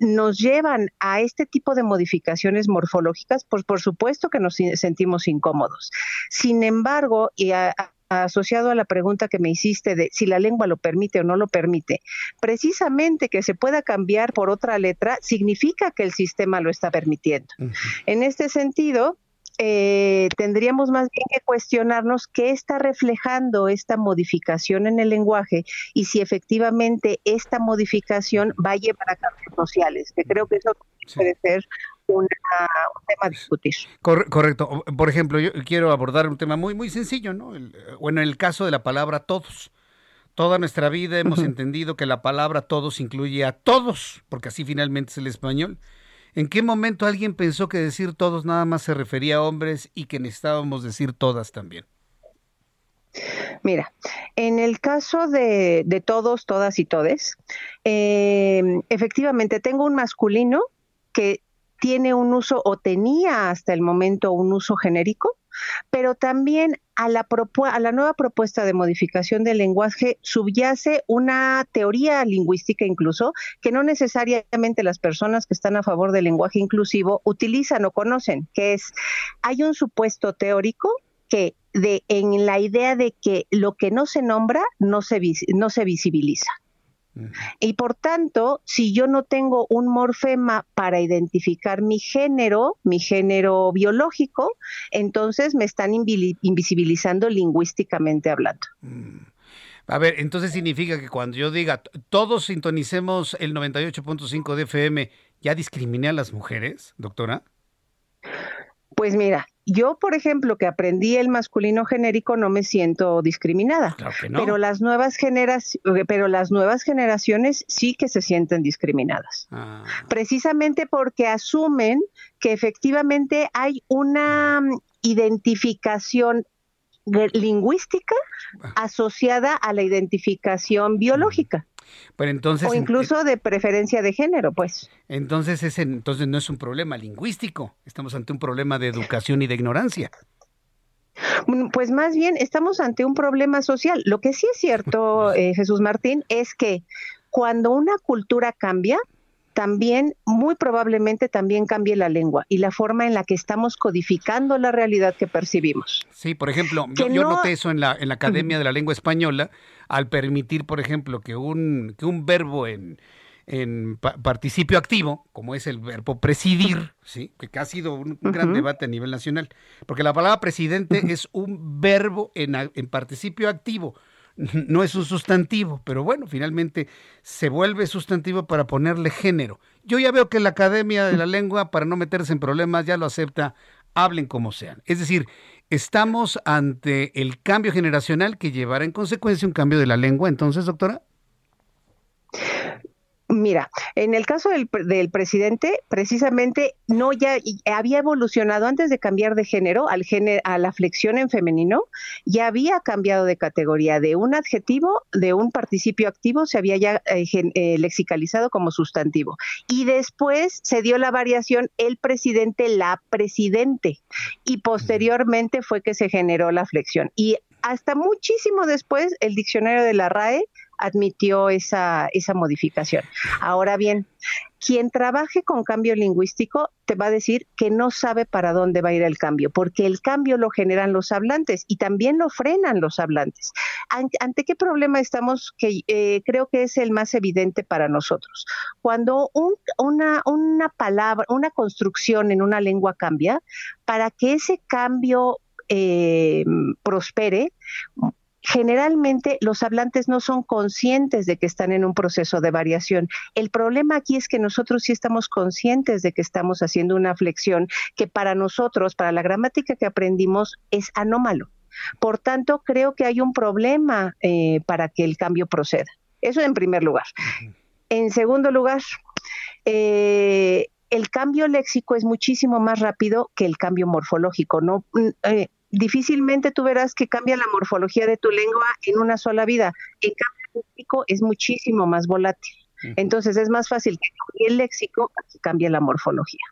nos llevan a este tipo de modificaciones morfológicas, pues por supuesto que nos sentimos incómodos. Sin embargo, y a, asociado a la pregunta que me hiciste de si la lengua lo permite o no lo permite, precisamente que se pueda cambiar por otra letra significa que el sistema lo está permitiendo. Uh -huh. En este sentido, eh, tendríamos más bien que cuestionarnos qué está reflejando esta modificación en el lenguaje y si efectivamente esta modificación va a llevar a cambios sociales, que creo que eso sí. puede ser una, un tema a discutir. Cor correcto. Por ejemplo, yo quiero abordar un tema muy, muy sencillo, ¿no? El, bueno, en el caso de la palabra todos. Toda nuestra vida hemos entendido que la palabra todos incluye a todos, porque así finalmente es el español. ¿En qué momento alguien pensó que decir todos nada más se refería a hombres y que necesitábamos decir todas también? Mira, en el caso de, de todos, todas y todes, eh, efectivamente tengo un masculino que tiene un uso o tenía hasta el momento un uso genérico, pero también a la, a la nueva propuesta de modificación del lenguaje subyace una teoría lingüística incluso que no necesariamente las personas que están a favor del lenguaje inclusivo utilizan o conocen, que es, hay un supuesto teórico que de en la idea de que lo que no se nombra no se, no se visibiliza. Y por tanto, si yo no tengo un morfema para identificar mi género, mi género biológico, entonces me están invisibilizando lingüísticamente hablando. Mm. A ver, entonces significa que cuando yo diga todos sintonicemos el 98.5 de FM, ¿ya discriminé a las mujeres, doctora? Pues mira, yo, por ejemplo, que aprendí el masculino genérico, no me siento discriminada. Pero las nuevas generaciones, pero las nuevas generaciones sí que se sienten discriminadas. Ah. Precisamente porque asumen que efectivamente hay una identificación lingüística ah. asociada a la identificación biológica. Pero entonces, o incluso de preferencia de género, pues. Entonces, ese, entonces no es un problema lingüístico, estamos ante un problema de educación y de ignorancia. Mm, pues más bien estamos ante un problema social. Lo que sí es cierto, eh, Jesús Martín, es que cuando una cultura cambia, también, muy probablemente también cambie la lengua y la forma en la que estamos codificando la realidad que percibimos. Sí, por ejemplo, yo, noté eso en la, en la Academia de la Lengua Española al permitir, por ejemplo, que un, que un verbo en, en participio activo, como es el verbo presidir, ¿sí? que ha sido un, gran debate a nivel nacional, porque la palabra presidente es un verbo en, en participio activo no es un sustantivo, pero bueno, finalmente se vuelve sustantivo para ponerle género. Yo ya veo que la Academia de la Lengua, para no meterse en problemas, ya lo acepta, hablen como sean. Es decir, estamos ante el cambio generacional que llevará en consecuencia un cambio de la lengua, entonces, doctora. Mira, en el caso del, presidente, precisamente no ya había evolucionado antes de cambiar de género al a la flexión en femenino, ya había cambiado de categoría de un adjetivo, de un participio activo, se había ya eh, eh, lexicalizado como sustantivo. Y después se dio la variación el presidente, la presidente, y posteriormente fue que se generó la flexión. Y hasta muchísimo después, el diccionario de la RAE admitió esa, esa modificación. Ahora bien, quien trabaje con cambio lingüístico te va a decir que no sabe para dónde va a ir el cambio, porque el cambio lo generan los hablantes y también lo frenan los hablantes. ¿Ante, qué problema estamos? Que eh, creo que es el más evidente para nosotros. Cuando una, una palabra, una construcción en una lengua cambia, para que ese cambio eh, prospere, generalmente los hablantes no son conscientes de que están en un proceso de variación. El problema aquí es que nosotros sí estamos conscientes de que estamos haciendo una flexión que para nosotros, para la gramática que aprendimos, es anómalo. Por tanto, creo que hay un problema eh, para que el cambio proceda. Eso en primer lugar. En segundo lugar, eh, el cambio léxico es muchísimo más rápido que el cambio morfológico. No, mm, eh, difícilmente tú verás que cambia la morfología de tu lengua en una sola vida. El cambio léxico es muchísimo más volátil. Entonces es más fácil que cambie el léxico que cambie la morfología.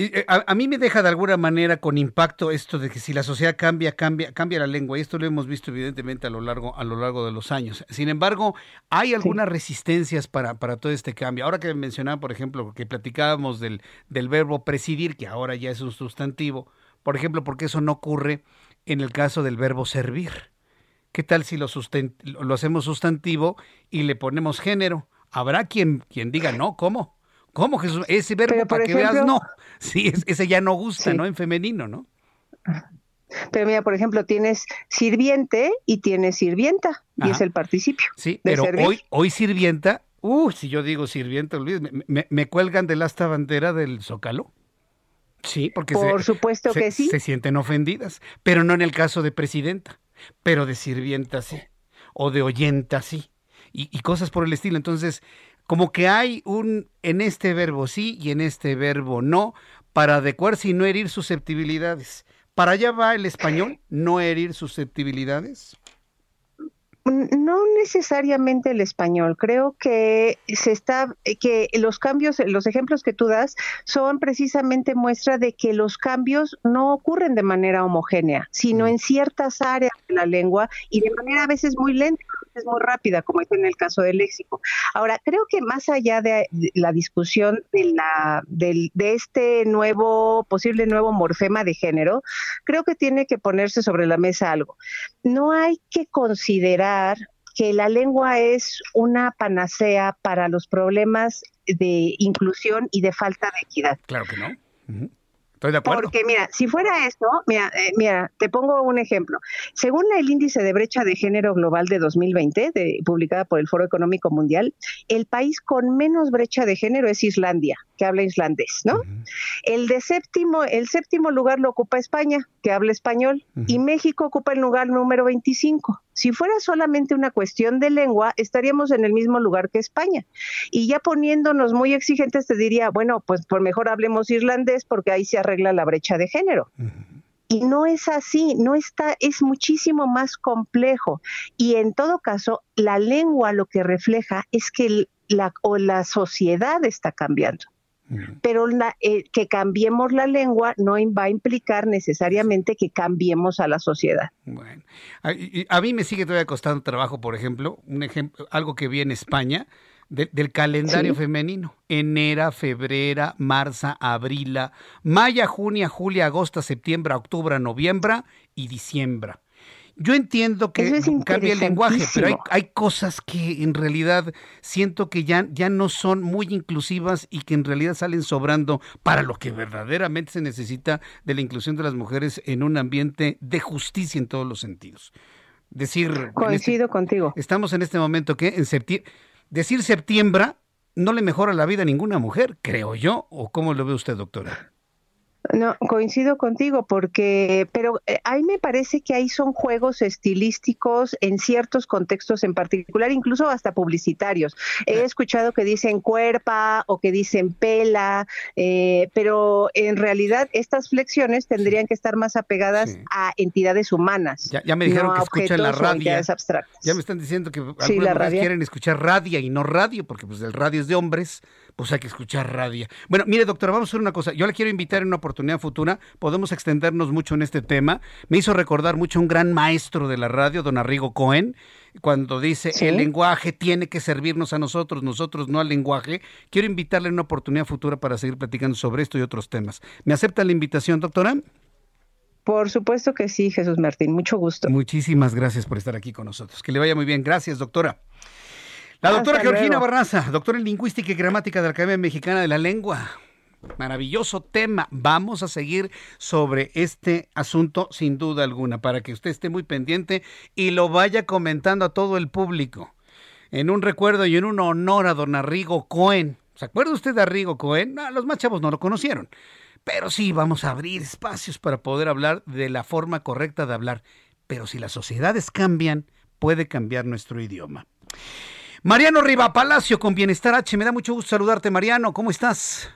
Eh, a, mí me deja de alguna manera con impacto esto de que si la sociedad cambia, cambia, cambia la lengua. Y esto lo hemos visto evidentemente a lo largo, a lo largo de los años. Sin embargo, hay algunas resistencias para, para todo este cambio. Ahora que mencionaba, por ejemplo, que platicábamos del, del verbo presidir, que ahora ya es un sustantivo, por ejemplo, porque eso no ocurre en el caso del verbo servir. ¿Qué tal si lo, lo hacemos sustantivo y le ponemos género? Habrá quien, quien diga, no, ¿cómo? ¿Cómo Jesús? Ese verbo para que veas, no. Sí, ese ya no gusta, ¿no? En femenino, ¿no? Pero mira, por ejemplo, tienes sirviente y tienes sirvienta, y es el participio. Sí, pero hoy, hoy sirvienta, uh, si yo digo sirvienta, me, me, me, cuelgan del asta bandera del Zócalo. Sí, porque por supuesto que sí. Se sienten ofendidas, pero no en el caso de presidenta, pero de sirvienta sí. o de oyenta sí, y, y cosas por el estilo. Entonces, como que hay un en este verbo sí y en este verbo no para adecuarse y no herir susceptibilidades. ¿Para allá va el español? ¿No herir susceptibilidades? No necesariamente el español. Creo que se está, que los cambios, los ejemplos que tú das son precisamente muestra de que los cambios no ocurren de manera homogénea, sino en ciertas áreas de la lengua y de manera a veces muy lenta, veces muy rápida, como es en el caso del léxico. Ahora, creo que más allá de la discusión de la, del, de este nuevo, posible nuevo morfema de género, creo que tiene que ponerse sobre la mesa algo. No hay que considerar que la lengua es una panacea para los problemas de inclusión y de falta de equidad. Claro que no. Estoy de acuerdo. Porque mira, si fuera esto, mira, eh, mira, te pongo un ejemplo. Según el índice de brecha de género global de 2020, de, publicada por el Foro Económico Mundial, el país con menos brecha de género es Islandia, que habla islandés, ¿no? El de séptimo, el séptimo lugar lo ocupa España, que habla español, y México ocupa el lugar número 25. Si fuera solamente una cuestión de lengua, estaríamos en el mismo lugar que España. Y ya poniéndonos muy exigentes, te diría, bueno, pues por mejor hablemos irlandés porque ahí se arregla la brecha de género. Y no es así, no está, es muchísimo más complejo. Y en todo caso, la lengua lo que refleja es que la, o la sociedad está cambiando pero eh, que cambiemos la lengua no va a implicar necesariamente que cambiemos a la sociedad. Bueno, a, mí me sigue todavía costando trabajo, por ejemplo, un ejemplo, algo que vi en España del calendario femenino. Enera, febrera, marza, abrila, maya, junia, julia, agosto, septiembre, octubre, noviembre y diciembre. Yo entiendo que cambia el lenguaje, pero hay, hay, cosas que en realidad siento que ya, ya no son muy inclusivas y que en realidad salen sobrando para lo que verdaderamente se necesita de la inclusión de las mujeres en un ambiente de justicia en todos los sentidos. Decir. Este Coincido contigo. Estamos en este momento que en septiembre. Decir septiembre no le mejora la vida a ninguna mujer, creo yo. ¿O cómo lo ve usted, doctora? No, coincido contigo porque, pero eh, ahí me parece que ahí son juegos estilísticos en ciertos contextos en particular, incluso hasta publicitarios. He escuchado que dicen cuerpa o que dicen pela, eh, pero en realidad estas flexiones tendrían que estar más apegadas a entidades humanas. Ya, me dijeron que escuchan la radio. Ya me están diciendo que algunas quieren escuchar radio y no radio, porque pues el radio es de hombres pues hay que escuchar radio. Bueno, mire, doctora, vamos a hacer una cosa. Yo le quiero invitar en una oportunidad futura. Podemos extendernos mucho en este tema. Me hizo recordar mucho un gran maestro de la radio, don Arrigo Cohen, cuando dice el lenguaje tiene que servirnos a nosotros, nosotros no al lenguaje. Quiero invitarle en una oportunidad futura para seguir platicando sobre esto y otros temas. ¿Me acepta la invitación, doctora? Por supuesto que sí, Jesús Martín. Mucho gusto. Muchísimas gracias por estar aquí con nosotros. Que le vaya muy bien. Gracias, doctora. La doctora Georgina Barraza, doctora en Lingüística y Gramática de la Academia Mexicana de la Lengua. Maravilloso tema. Vamos a seguir sobre este asunto sin duda alguna para que usted esté muy pendiente y lo vaya comentando a todo el público. En un recuerdo y en un honor a don Arrigo Cohen. ¿Se acuerda usted de Arrigo Cohen? los más chavos no lo conocieron. Pero sí, vamos a abrir espacios para poder hablar de la forma correcta de hablar. Pero si las sociedades cambian, puede cambiar nuestro idioma. Mariano Riva Palacio con Bienestar H. Me da mucho gusto saludarte, Mariano. ¿Cómo estás?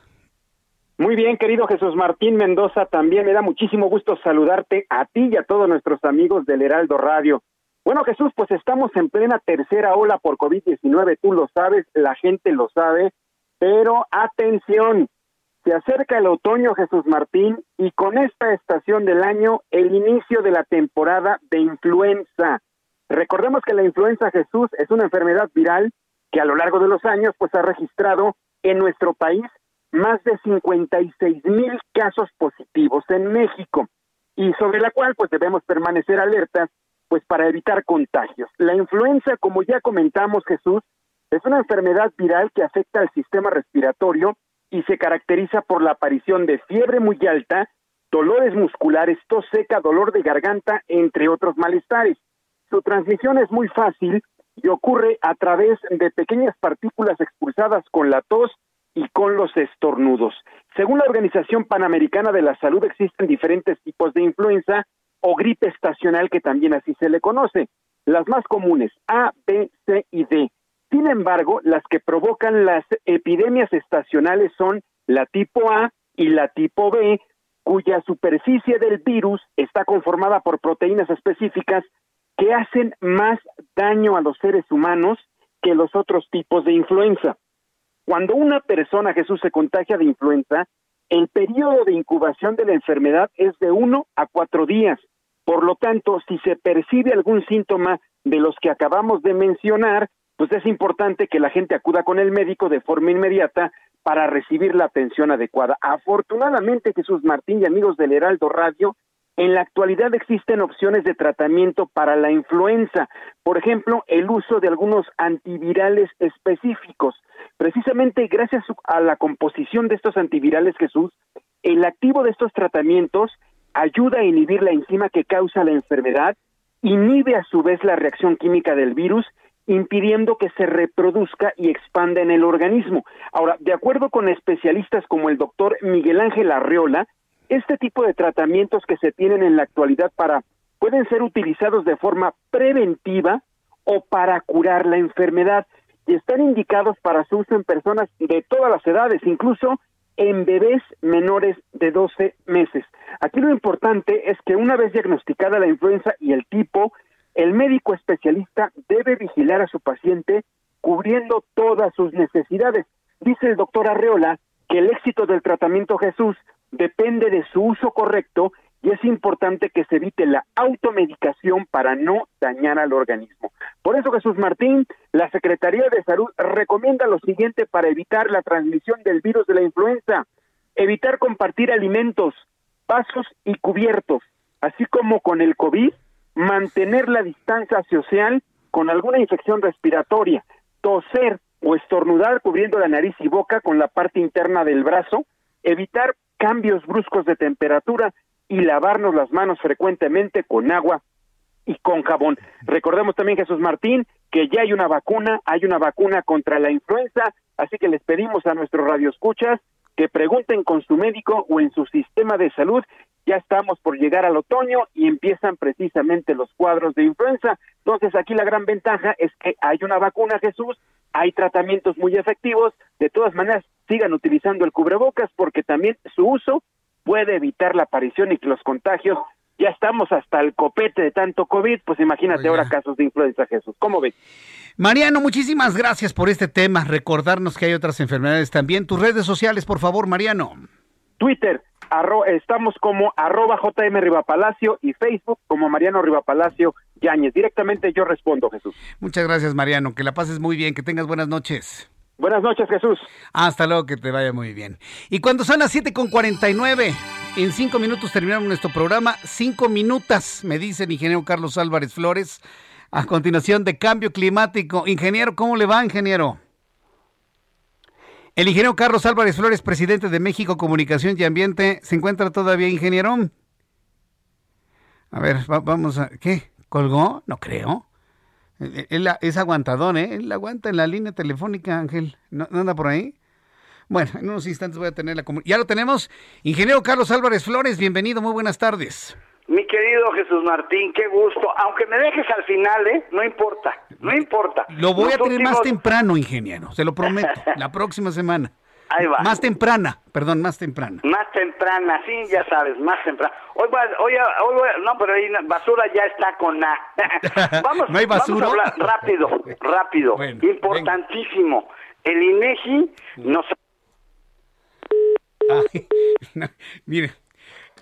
Muy bien, querido Jesús Martín Mendoza. También me da muchísimo gusto saludarte a ti y a todos nuestros amigos del Heraldo Radio. Bueno, Jesús, pues estamos en plena tercera ola por COVID-19. Tú lo sabes, la gente lo sabe. Pero atención, se acerca el otoño, Jesús Martín, y con esta estación del año, el inicio de la temporada de influenza. Recordemos que la influenza Jesús es una enfermedad viral que a lo largo de los años pues ha registrado en nuestro país más de 56 mil casos positivos en México y sobre la cual pues debemos permanecer alertas pues para evitar contagios. La influenza, como ya comentamos Jesús, es una enfermedad viral que afecta al sistema respiratorio y se caracteriza por la aparición de fiebre muy alta, dolores musculares, tos seca, dolor de garganta, entre otros malestares. Su transmisión es muy fácil y ocurre a través de pequeñas partículas expulsadas con la tos y con los estornudos. Según la Organización Panamericana de la Salud, existen diferentes tipos de influenza o gripe estacional, que también así se le conoce. las más comunes, A, B, C y D. Sin embargo, las que provocan las epidemias estacionales son la tipo A y la tipo B, cuya superficie del virus está conformada por proteínas específicas que hacen más daño a los seres humanos que los otros tipos de influenza. Cuando una persona, Jesús, se contagia de influenza, el periodo de incubación de la enfermedad es de uno a cuatro días. Por lo tanto, si se percibe algún síntoma de los que acabamos de mencionar, pues es importante que la gente acuda con el médico de forma inmediata para recibir la atención adecuada. Afortunadamente, Jesús Martín y amigos del Heraldo Radio, en la actualidad existen opciones de tratamiento para la influenza, por ejemplo, el uso de algunos antivirales específicos. Precisamente gracias a la composición de estos antivirales, Jesús, el activo de estos tratamientos ayuda a inhibir la enzima que causa la enfermedad, inhibe a su vez la reacción química del virus impidiendo que se reproduzca y expanda en el organismo. Ahora, de acuerdo con especialistas como el doctor Miguel Ángel Arreola, este tipo de tratamientos que se tienen en la actualidad para pueden ser utilizados de forma preventiva o para curar la enfermedad y están indicados para su uso en personas de todas las edades, incluso en bebés menores de 12 meses. Aquí lo importante es que una vez diagnosticada la influenza y el tipo, el médico especialista debe vigilar a su paciente cubriendo todas sus necesidades. Dice el doctor Arreola que el éxito del tratamiento Jesús depende de su uso correcto y es importante que se evite la automedicación para no dañar al organismo. Por eso, Jesús Martín, la Secretaría de Salud recomienda lo siguiente para evitar la transmisión del virus de la influenza. Evitar compartir alimentos, vasos y cubiertos, así como con el COVID, mantener la distancia social con alguna infección respiratoria, toser o estornudar cubriendo la nariz y boca con la parte interna del brazo, evitar cambios bruscos de temperatura y lavarnos las manos frecuentemente con agua y con jabón. Recordemos también, Jesús Martín, que ya hay una vacuna, hay una vacuna contra la influenza, así que les pedimos a nuestros radioescuchas que pregunten con su médico o en su sistema de salud. Ya estamos por llegar al otoño y empiezan precisamente los cuadros de influenza. Entonces aquí la gran ventaja es que hay una vacuna, Jesús, hay tratamientos muy efectivos. De todas maneras, sigan utilizando el cubrebocas porque también su uso puede evitar la aparición y que los contagios ya estamos hasta el copete de tanto COVID, pues imagínate ahora casos de influenza, Jesús. ¿Cómo ves? Mariano, muchísimas gracias por este tema, recordarnos que hay otras enfermedades también. Tus redes sociales, por favor, Mariano. Twitter, estamos como arroba JM Rivapalacio y Facebook como Mariano Rivapalacio Yáñez. Directamente yo respondo, Jesús. Muchas gracias, Mariano. Que la pases muy bien, que tengas buenas noches. Buenas noches, Jesús. Hasta luego, que te vaya muy bien. Y cuando son las 7 con 49, en cinco minutos terminamos nuestro programa. Cinco minutos, me dice el ingeniero Carlos Álvarez Flores. A continuación de cambio climático. Ingeniero, ¿cómo le va, ingeniero? El ingeniero Carlos Álvarez Flores, presidente de México Comunicación y Ambiente, ¿se encuentra todavía, ingeniero? A ver, vamos a... ¿Qué? ¿Colgó? No creo. Él, es aguantador, ¿eh? Él aguanta en la línea telefónica, Ángel. ¿No, anda por ahí? Bueno, en unos instantes voy a tener la Ya lo tenemos. Ingeniero Carlos Álvarez Flores, bienvenido, muy buenas tardes. Mi querido Jesús Martín, qué gusto. Aunque me dejes al final, ¿eh? No importa, no importa. Lo voy a tener más temprano, ingeniero, se lo prometo, la próxima semana. Ahí va. Más temprana, perdón, más temprana. Más temprana, sí, ya sabes, más temprana. Hoy, hoy, hoy, no, pero ahí basura ya está con A. vamos, ¿No hay basura? Vamos a hablar rápido, rápido, importantísimo. El INEGI nos... mire,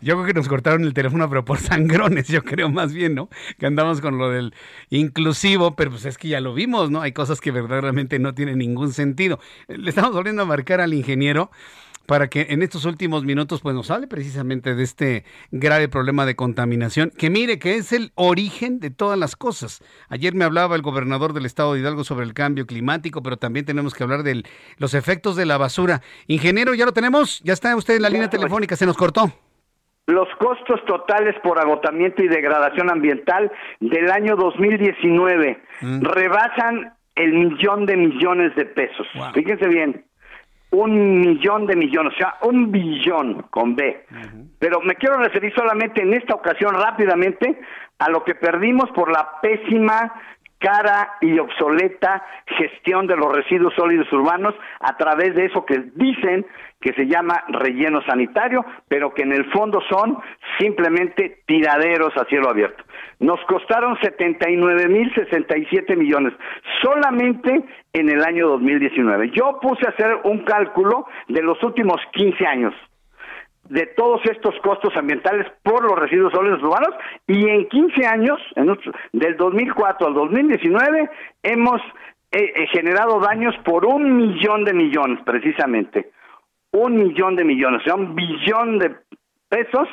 yo creo que nos cortaron el teléfono, pero por sangrones, yo creo más bien, ¿no? Que andamos con lo del inclusivo, pero pues es que ya lo vimos, ¿no? Hay cosas que verdaderamente no tienen ningún sentido. Le estamos volviendo a marcar al ingeniero para que en estos últimos minutos pues nos hable precisamente de este grave problema de contaminación, que mire que es el origen de todas las cosas. Ayer me hablaba el gobernador del estado de Hidalgo sobre el cambio climático, pero también tenemos que hablar de los efectos de la basura. Ingeniero, ¿ya lo tenemos? ¿Ya está usted en la línea telefónica? ¿Se nos cortó? Los costos totales por agotamiento y degradación ambiental del año 2019 mm. rebasan el millón de millones de pesos. Fíjense bien, un millón de millones, o sea, un billón con B. Pero me quiero referir solamente en esta ocasión rápidamente a lo que perdimos por la pésima cara y obsoleta gestión de los residuos sólidos urbanos a través de eso que dicen que se llama relleno sanitario, pero que en el fondo son simplemente tiraderos a cielo abierto. Nos costaron 79 mil 67 millones solamente en el año 2019. Yo puse a hacer un cálculo de los últimos 15 años de todos estos costos ambientales por los residuos sólidos urbanos y en 15 años, en, del 2004 al 2019, hemos eh, eh, generado daños por un millón de millones precisamente un millón de millones, o sea, un billón de pesos,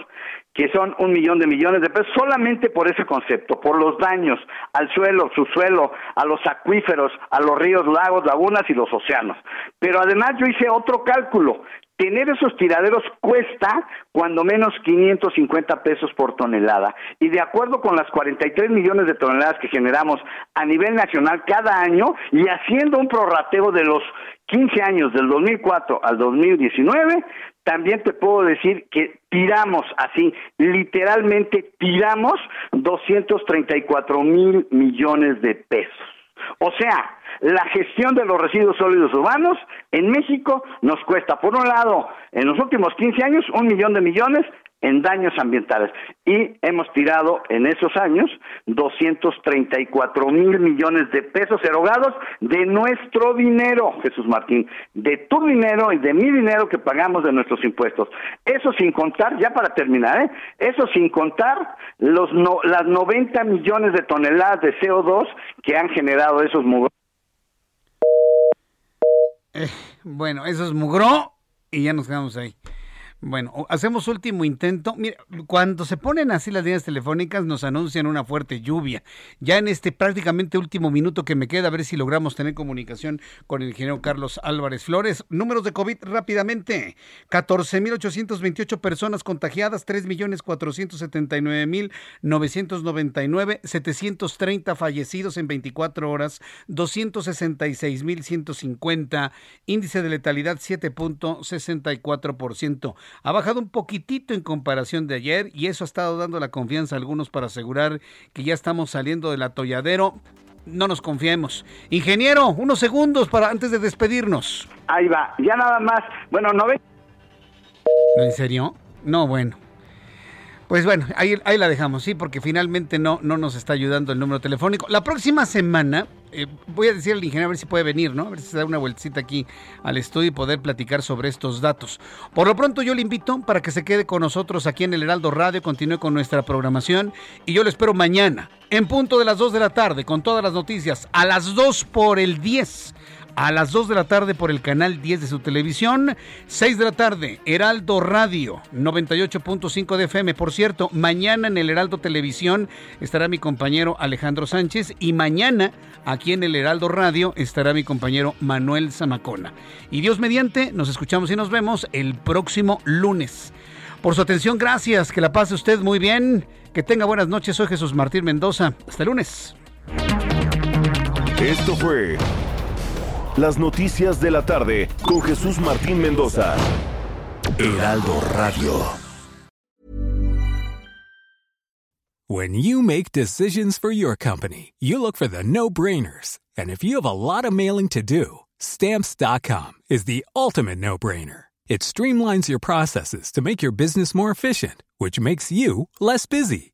que son un millón de millones de pesos, solamente por ese concepto, por los daños al suelo, subsuelo, a los acuíferos, a los ríos, lagos, lagunas y los océanos. Pero además yo hice otro cálculo. Tener esos tiraderos cuesta cuando menos 550 pesos por tonelada. Y de acuerdo con las 43 millones de toneladas que generamos a nivel nacional cada año y haciendo un prorrateo de los 15 años del 2004 al 2019, también te puedo decir que tiramos así, literalmente tiramos 234 mil millones de pesos. O sea, la gestión de los residuos sólidos urbanos en México nos cuesta, por un lado, en los últimos 15 años, un millón de millones en daños ambientales y hemos tirado en esos años 234 mil millones de pesos erogados de nuestro dinero, Jesús Martín, de tu dinero y de mi dinero que pagamos de nuestros impuestos. Eso sin contar, ya para terminar, ¿eh? eso sin contar los las 90 millones de toneladas de CO2 que han generado esos mugros. Eh, bueno, eso es mugró y ya nos quedamos ahí. Bueno, hacemos último intento. Mira, cuando se ponen así las líneas telefónicas nos anuncian una fuerte lluvia. Ya en este prácticamente último minuto que me queda, a ver si logramos tener comunicación con el ingeniero Carlos Álvarez Flores. Números de COVID rápidamente. 14.828 personas contagiadas, 3.479.999, 730 fallecidos en 24 horas, 266.150, índice de letalidad 7.64%. Ha bajado un poquitito en comparación de ayer y eso ha estado dando la confianza a algunos para asegurar que ya estamos saliendo del atolladero. No nos confiemos. Ingeniero, unos segundos para antes de despedirnos. Ahí va, ya nada más. Bueno, no ve. ¿En serio? No, bueno. Pues bueno, ahí, ahí la dejamos, sí, porque finalmente no, no nos está ayudando el número telefónico. La próxima semana eh, voy a decir al ingeniero a ver si puede venir, ¿no? A ver si se da una vueltecita aquí al estudio y poder platicar sobre estos datos. Por lo pronto yo le invito para que se quede con nosotros aquí en el Heraldo Radio, continúe con nuestra programación y yo le espero mañana en punto de las 2 de la tarde con todas las noticias a las 2 por el 10 a las 2 de la tarde por el canal 10 de su televisión, 6 de la tarde, Heraldo Radio, 98.5 de FM. Por cierto, mañana en el Heraldo Televisión estará mi compañero Alejandro Sánchez y mañana aquí en el Heraldo Radio estará mi compañero Manuel Zamacona. Y Dios mediante, nos escuchamos y nos vemos el próximo lunes. Por su atención, gracias, que la pase usted muy bien, que tenga buenas noches, soy Jesús Martín Mendoza. Hasta el lunes. Esto fue las noticias de la tarde con Jesús Martín Mendoza. Heraldo Radio. When you make decisions for your company, you look for the no-brainers. And if you have a lot of mailing to do, stamps.com is the ultimate no-brainer. It streamlines your processes to make your business more efficient, which makes you less busy.